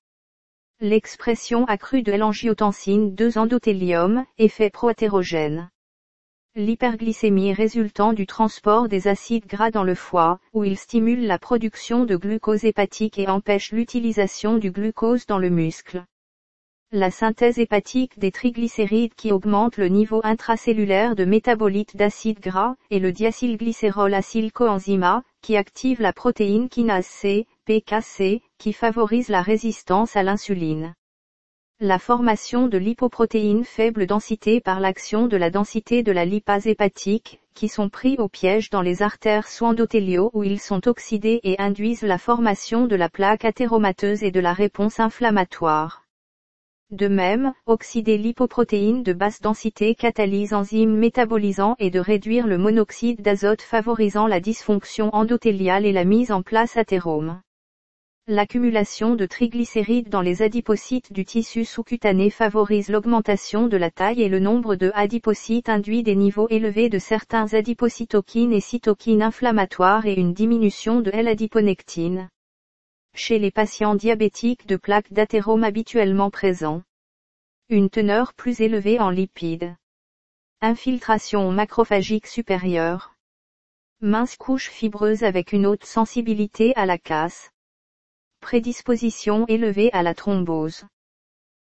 Speaker 1: L'expression accrue de l'angiotensine 2 endothélium, effet proathérogène. L'hyperglycémie résultant du transport des acides gras dans le foie, où il stimule la production de glucose hépatique et empêche l'utilisation du glucose dans le muscle. La synthèse hépatique des triglycérides qui augmente le niveau intracellulaire de métabolites d'acides gras, et le diacylglycérol acylcoenzyma, qui active la protéine kinase C, PKC, qui favorise la résistance à l'insuline la formation de lipoprotéines faible densité par l'action de la densité de la lipase hépatique, qui sont pris au piège dans les artères sous-endothéliaux où ils sont oxydés et induisent la formation de la plaque athéromateuse et de la réponse inflammatoire. De même, oxyder lipoprotéines de basse densité catalyse enzymes métabolisant et de réduire le monoxyde d'azote favorisant la dysfonction endothéliale et la mise en place athérome. L'accumulation de triglycérides dans les adipocytes du tissu sous-cutané favorise l'augmentation de la taille et le nombre de adipocytes induit des niveaux élevés de certains adipocytokines et cytokines inflammatoires et une diminution de L-adiponectine. Chez les patients diabétiques de plaques d'athérome habituellement présents. Une teneur plus élevée en lipides. Infiltration macrophagique supérieure. Mince couche fibreuse avec une haute sensibilité à la casse prédisposition élevée à la thrombose.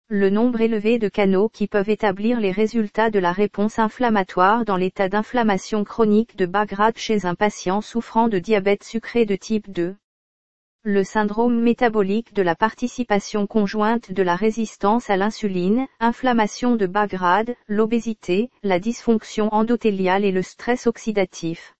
Speaker 1: Le nombre élevé de canaux qui peuvent établir les résultats de la réponse inflammatoire dans l'état d'inflammation chronique de bas grade chez un patient souffrant de diabète sucré de type 2. le syndrome métabolique de la participation conjointe de la résistance à l'insuline, inflammation de bas grade, l'obésité, la dysfonction endothéliale et le stress oxydatif.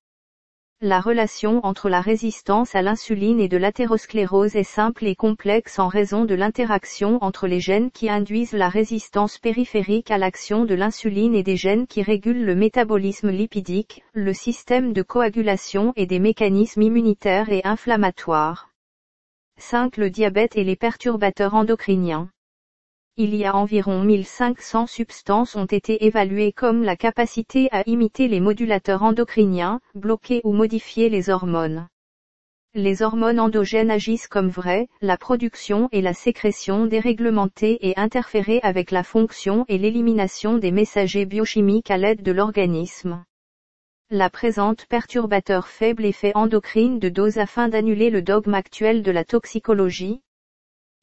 Speaker 1: La relation entre la résistance à l'insuline et de l'athérosclérose est simple et complexe en raison de l'interaction entre les gènes qui induisent la résistance périphérique à l'action de l'insuline et des gènes qui régulent le métabolisme lipidique, le système de coagulation et des mécanismes immunitaires et inflammatoires. 5. Le diabète et les perturbateurs endocriniens. Il y a environ 1500 substances ont été évaluées comme la capacité à imiter les modulateurs endocriniens, bloquer ou modifier les hormones. Les hormones endogènes agissent comme vraies, la production et la sécrétion déréglementées et interférer avec la fonction et l'élimination des messagers biochimiques à l'aide de l'organisme. La présente perturbateur faible effet endocrine de dose afin d'annuler le dogme actuel de la toxicologie.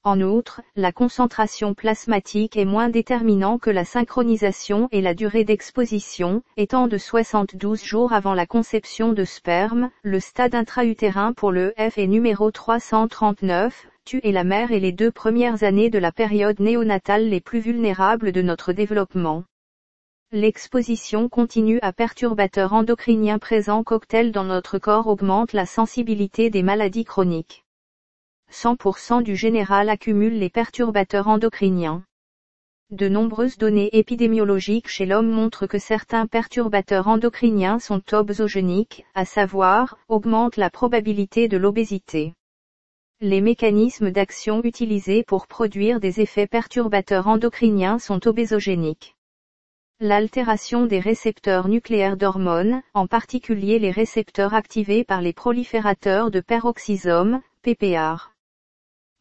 Speaker 1: En outre, la concentration plasmatique est moins déterminant que la synchronisation et la durée d'exposition, étant de 72 jours avant la conception de sperme, le stade intra-utérin pour le F est numéro 339, tu es la mère et les deux premières années de la période néonatale les plus vulnérables de notre développement. L'exposition continue à perturbateurs endocriniens présents cocktail dans notre corps augmente la sensibilité des maladies chroniques. 100% du général accumule les perturbateurs endocriniens. De nombreuses données épidémiologiques chez l'homme montrent que certains perturbateurs endocriniens sont obsogéniques, à savoir, augmentent la probabilité de l'obésité. Les mécanismes d'action utilisés pour produire des effets perturbateurs endocriniens sont obésogéniques. L'altération des récepteurs nucléaires d'hormones, en particulier les récepteurs activés par les proliférateurs de peroxysome, PPR.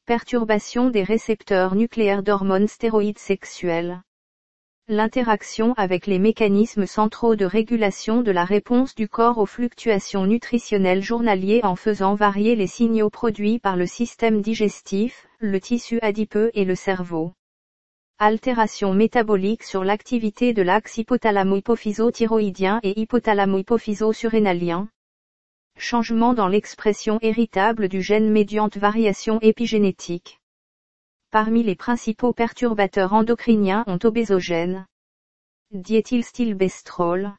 Speaker 1: Perturbation des récepteurs nucléaires d'hormones stéroïdes sexuels. L'interaction avec les mécanismes centraux de régulation de la réponse du corps aux fluctuations nutritionnelles journaliers en faisant varier les signaux produits par le système digestif, le tissu adipeux et le cerveau. Altération métabolique sur l'activité de l'axe hypothalamo-hypophyso-thyroïdien et hypothalamo-hypophyso-surrénalien. Changement dans l'expression héritable du gène médiante variation épigénétique. Parmi les principaux perturbateurs endocriniens ont obésogène. Diéthylstylbestrol.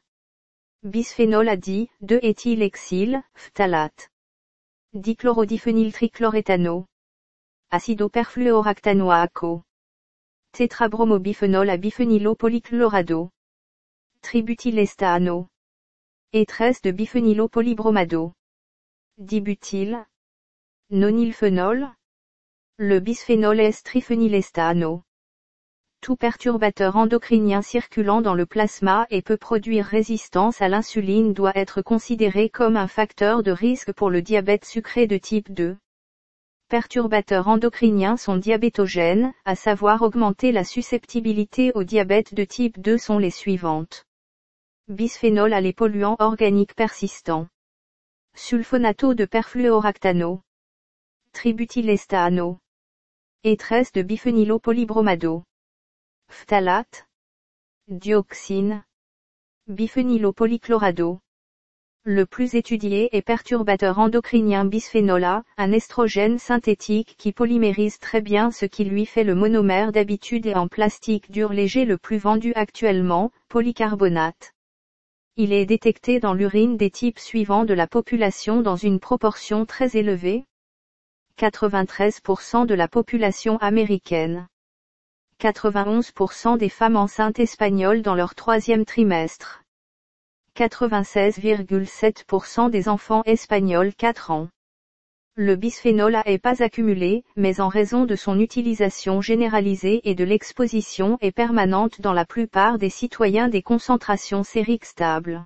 Speaker 1: Bisphénol A, 2-éthylexyl, phtalate. Dichlorodiphényltrichloréthano. Acidoperfluoractanoaco tétrabromobiphénol à biphénylopolychlorado. Tributylestano. Étresse de biphénylopolybromado. Dibutyl. Nonylphénol. Le bisphénol S-triphénylestano. Tout perturbateur endocrinien circulant dans le plasma et peut produire résistance à l'insuline doit être considéré comme un facteur de risque pour le diabète sucré de type 2 perturbateurs endocriniens sont diabétogènes, à savoir augmenter la susceptibilité au diabète de type 2 sont les suivantes. Bisphénol à les polluants organiques persistants. Sulfonato de perfluoractano. Tributylestano. Étresse de biphénylopolybromado. Phtalate. Dioxine. Biphénylopolychlorado. Le plus étudié est perturbateur endocrinien bisphénol A, un estrogène synthétique qui polymérise très bien ce qui lui fait le monomère d'habitude et en plastique dur léger le plus vendu actuellement, polycarbonate. Il est détecté dans l'urine des types suivants de la population dans une proportion très élevée. 93% de la population américaine. 91% des femmes enceintes espagnoles dans leur troisième trimestre. 96,7% des enfants espagnols 4 ans. Le bisphénol A est pas accumulé, mais en raison de son utilisation généralisée et de l'exposition est permanente dans la plupart des citoyens des concentrations sériques stables.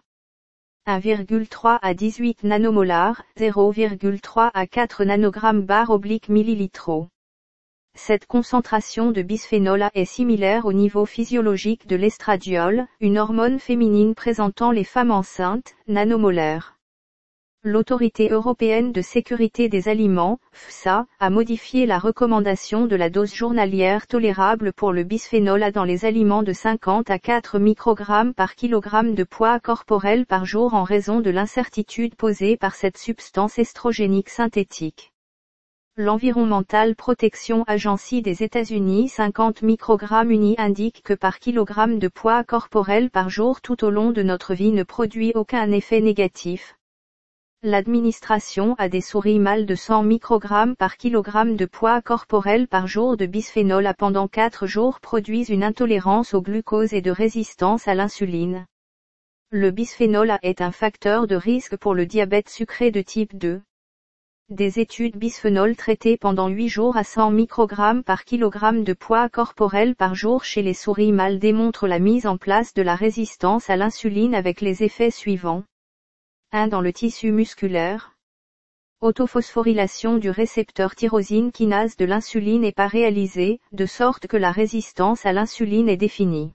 Speaker 1: 1,3 à 18 nanomolars, 0,3 à 4 nanogrammes bar oblique millilitres. Cette concentration de bisphénol A est similaire au niveau physiologique de l'estradiol, une hormone féminine présentant les femmes enceintes, nanomolaire. L'Autorité européenne de sécurité des aliments, FSA, a modifié la recommandation de la dose journalière tolérable pour le bisphénol A dans les aliments de 50 à 4 microgrammes par kilogramme de poids corporel par jour en raison de l'incertitude posée par cette substance estrogénique synthétique. L'Environmental Protection Agency des États-Unis 50 microgrammes unis indique que par kilogramme de poids corporel par jour tout au long de notre vie ne produit aucun effet négatif. L'administration a des souris mâles de 100 microgrammes par kilogramme de poids corporel par jour de bisphénol A pendant 4 jours produisent une intolérance au glucose et de résistance à l'insuline. Le bisphénol A est un facteur de risque pour le diabète sucré de type 2. Des études bisphénol traitées pendant 8 jours à 100 microgrammes par kilogramme de poids corporel par jour chez les souris mâles démontrent la mise en place de la résistance à l'insuline avec les effets suivants. 1. Dans le tissu musculaire. Autophosphorylation du récepteur tyrosine kinase de l'insuline n'est pas réalisée, de sorte que la résistance à l'insuline est définie.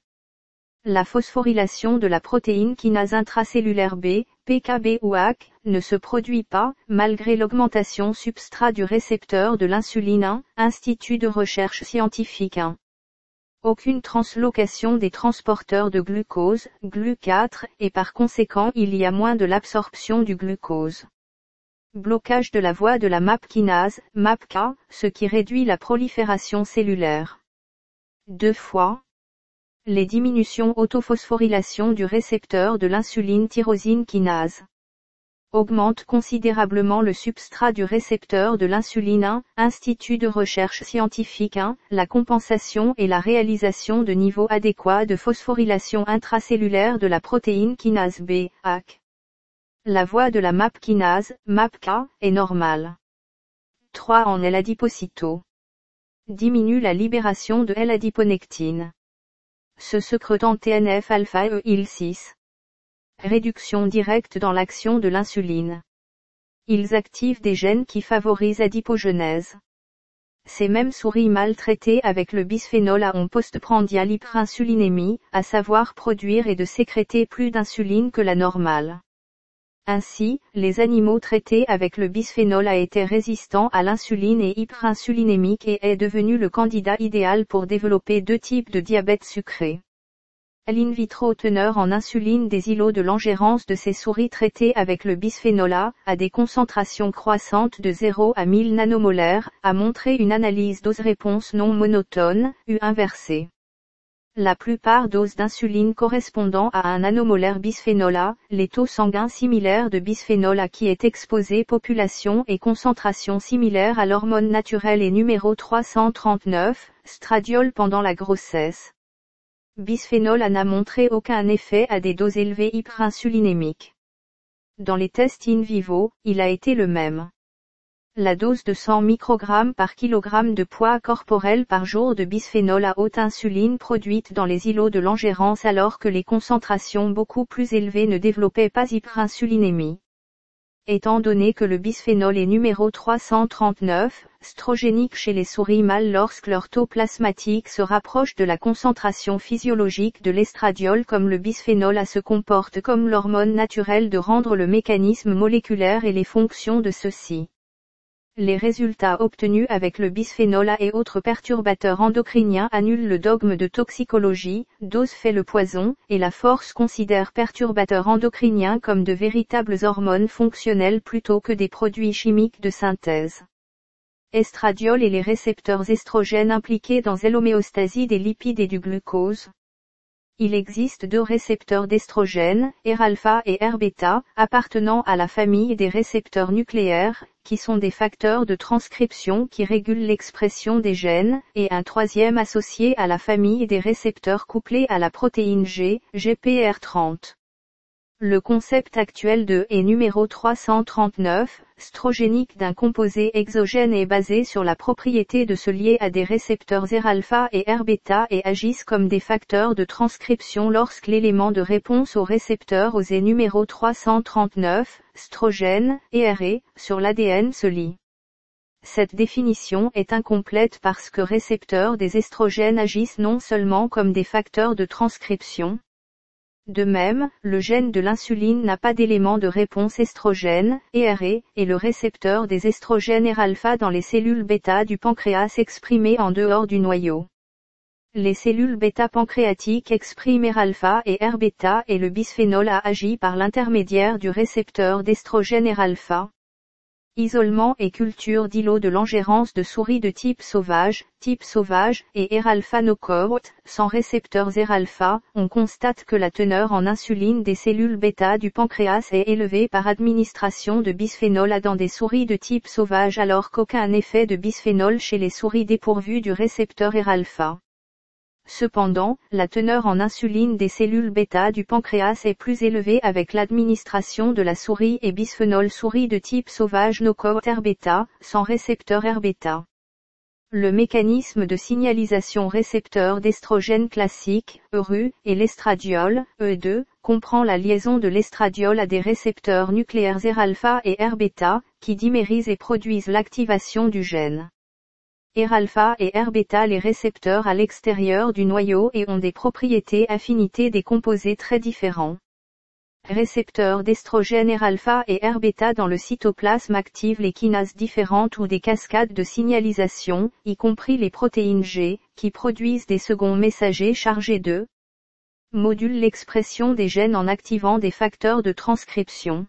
Speaker 1: La phosphorylation de la protéine kinase intracellulaire B, PKB ou AC, ne se produit pas, malgré l'augmentation substrat du récepteur de l'insuline 1, Institut de recherche scientifique 1. Aucune translocation des transporteurs de glucose, GLU4, et par conséquent il y a moins de l'absorption du glucose. Blocage de la voie de la MAP kinase, MAPK, ce qui réduit la prolifération cellulaire. Deux fois, les diminutions autophosphorylation du récepteur de l'insuline tyrosine kinase augmentent considérablement le substrat du récepteur de l'insuline 1, Institut de recherche scientifique 1, la compensation et la réalisation de niveaux adéquats de phosphorylation intracellulaire de la protéine kinase B, AC. La voie de la MAP kinase, MAPK, est normale. 3 en L-adipocyto. Diminue la libération de L-adiponectine se secretant TNF-alpha e IL-6. Réduction directe dans l'action de l'insuline. Ils activent des gènes qui favorisent adipogenèse. Ces mêmes souris maltraitées avec le bisphénol A ont postprandial hyperinsulinémie, à savoir produire et de sécréter plus d'insuline que la normale. Ainsi, les animaux traités avec le bisphénol a été résistants à l'insuline et hyperinsulinémique et est devenu le candidat idéal pour développer deux types de diabète sucré. L'in vitro teneur en insuline des îlots de l'engérance de ces souris traitées avec le bisphénol A, à des concentrations croissantes de 0 à 1000 nanomolaires, a montré une analyse dose-réponse non monotone, U inversée. La plupart doses d'insuline correspondant à un nanomolaire bisphénol A, les taux sanguins similaires de bisphénol A qui est exposé population et concentration similaire à l'hormone naturelle et numéro 339, stradiol pendant la grossesse. Bisphénol A n'a montré aucun effet à des doses élevées hyperinsulinémiques. Dans les tests in vivo, il a été le même. La dose de 100 microgrammes par kilogramme de poids corporel par jour de bisphénol à haute insuline produite dans les îlots de l'engérance alors que les concentrations beaucoup plus élevées ne développaient pas hyperinsulinémie. Étant donné que le bisphénol est numéro 339, strogénique chez les souris mâles lorsque leur taux plasmatique se rapproche de la concentration physiologique de l'estradiol comme le bisphénol A se comporte comme l'hormone naturelle de rendre le mécanisme moléculaire et les fonctions de ceux-ci. Les résultats obtenus avec le bisphénol A et autres perturbateurs endocriniens annulent le dogme de toxicologie, dose fait le poison, et la force considère perturbateurs endocriniens comme de véritables hormones fonctionnelles plutôt que des produits chimiques de synthèse. Estradiol et les récepteurs estrogènes impliqués dans l'homéostasie des lipides et du glucose. Il existe deux récepteurs d'estrogène, R-alpha et R-bêta, appartenant à la famille des récepteurs nucléaires, qui sont des facteurs de transcription qui régulent l'expression des gènes, et un troisième associé à la famille des récepteurs couplés à la protéine G, GPR30. Le concept actuel de est numéro 339, strogénique d'un composé exogène est basé sur la propriété de se lier à des récepteurs R-alpha et R-bêta et agissent comme des facteurs de transcription lorsque l'élément de réponse au récepteur aux est numéro 339, strogène, et RE, sur l'ADN se lie. Cette définition est incomplète parce que récepteurs des estrogènes agissent non seulement comme des facteurs de transcription, de même, le gène de l'insuline n'a pas d'élément de réponse estrogène, ERE, et le récepteur des estrogènes R-alpha dans les cellules bêta du pancréas exprimées en dehors du noyau. Les cellules bêta pancréatiques expriment R-alpha et R-bêta et le bisphénol A agit par l'intermédiaire du récepteur d'estrogène R-alpha. Isolement et culture d'îlots de l'engérance de souris de type sauvage, type sauvage, et R-alpha-nocote, sans récepteurs R-alpha, on constate que la teneur en insuline des cellules bêta du pancréas est élevée par administration de bisphénol A dans des souris de type sauvage alors qu'aucun effet de bisphénol chez les souris dépourvues du récepteur R-alpha. Cependant, la teneur en insuline des cellules bêta du pancréas est plus élevée avec l'administration de la souris et bisphénol souris de type sauvage knockout R-bêta, sans récepteur R-bêta. Le mécanisme de signalisation récepteur d'estrogène classique, ERU, et l'estradiol, E2, comprend la liaison de l'estradiol à des récepteurs nucléaires R-alpha et R-bêta, qui dimérisent et produisent l'activation du gène. R-alpha et R-bêta les récepteurs à l'extérieur du noyau et ont des propriétés affinités des composés très différents. Récepteurs d'estrogène R-alpha et R-bêta dans le cytoplasme activent les kinases différentes ou des cascades de signalisation, y compris les protéines G, qui produisent des seconds messagers chargés de modulent l'expression des gènes en activant des facteurs de transcription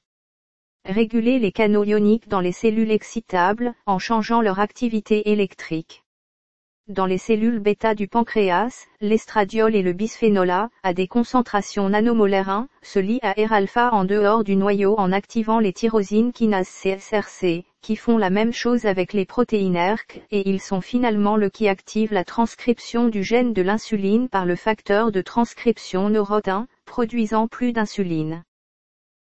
Speaker 1: réguler les canaux ioniques dans les cellules excitables, en changeant leur activité électrique. Dans les cellules bêta du pancréas, l'estradiol et le bisphénol A, à des concentrations nanomolaires 1, se lient à R-alpha en dehors du noyau en activant les tyrosines kinases CSRC, qui font la même chose avec les protéines ERK, et ils sont finalement le qui active la transcription du gène de l'insuline par le facteur de transcription NOROT1, produisant plus d'insuline.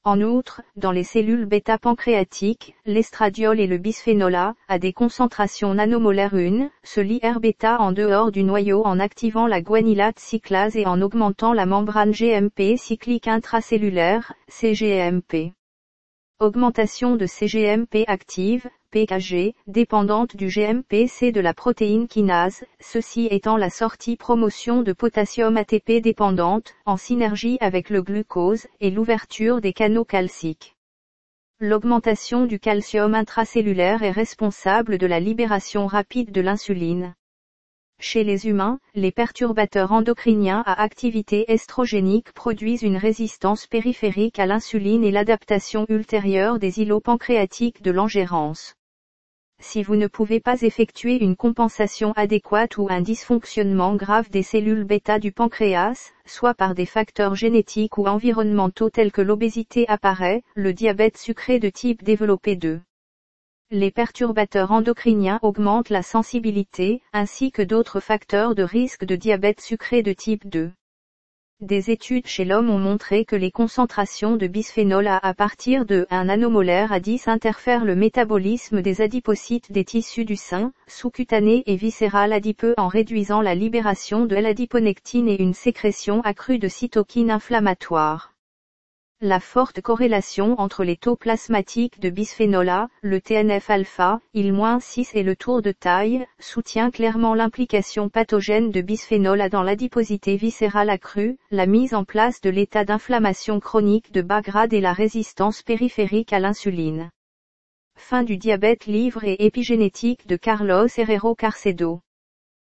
Speaker 1: En outre, dans les cellules bêta-pancréatiques, l'estradiol et le bisphénol A, à des concentrations nanomolaires 1, se lient R-bêta en dehors du noyau en activant la guanylate cyclase et en augmentant la membrane GMP cyclique intracellulaire, CGMP. Augmentation de CGMP active, PKG, dépendante du GMPC de la protéine kinase, ceci étant la sortie promotion de potassium ATP dépendante, en synergie avec le glucose, et l'ouverture des canaux calciques. L'augmentation du calcium intracellulaire est responsable de la libération rapide de l'insuline. Chez les humains, les perturbateurs endocriniens à activité estrogénique produisent une résistance périphérique à l'insuline et l'adaptation ultérieure des îlots pancréatiques de l'engérance. Si vous ne pouvez pas effectuer une compensation adéquate ou un dysfonctionnement grave des cellules bêta du pancréas, soit par des facteurs génétiques ou environnementaux tels que l'obésité apparaît, le diabète sucré de type développé 2. Les perturbateurs endocriniens augmentent la sensibilité, ainsi que d'autres facteurs de risque de diabète sucré de type 2. Des études chez l'homme ont montré que les concentrations de bisphénol A à partir de 1 nanomolaire à 10 interfèrent le métabolisme des adipocytes des tissus du sein, sous-cutané et viscéral adipeux en réduisant la libération de l'adiponectine et une sécrétion accrue de cytokines inflammatoires. La forte corrélation entre les taux plasmatiques de bisphénol A, le TNF-alpha, il-6 et le tour de taille, soutient clairement l'implication pathogène de bisphénol A dans l'adiposité viscérale accrue, la mise en place de l'état d'inflammation chronique de bas grade et la résistance périphérique à l'insuline. Fin du diabète livre et épigénétique de Carlos Herrero Carcedo.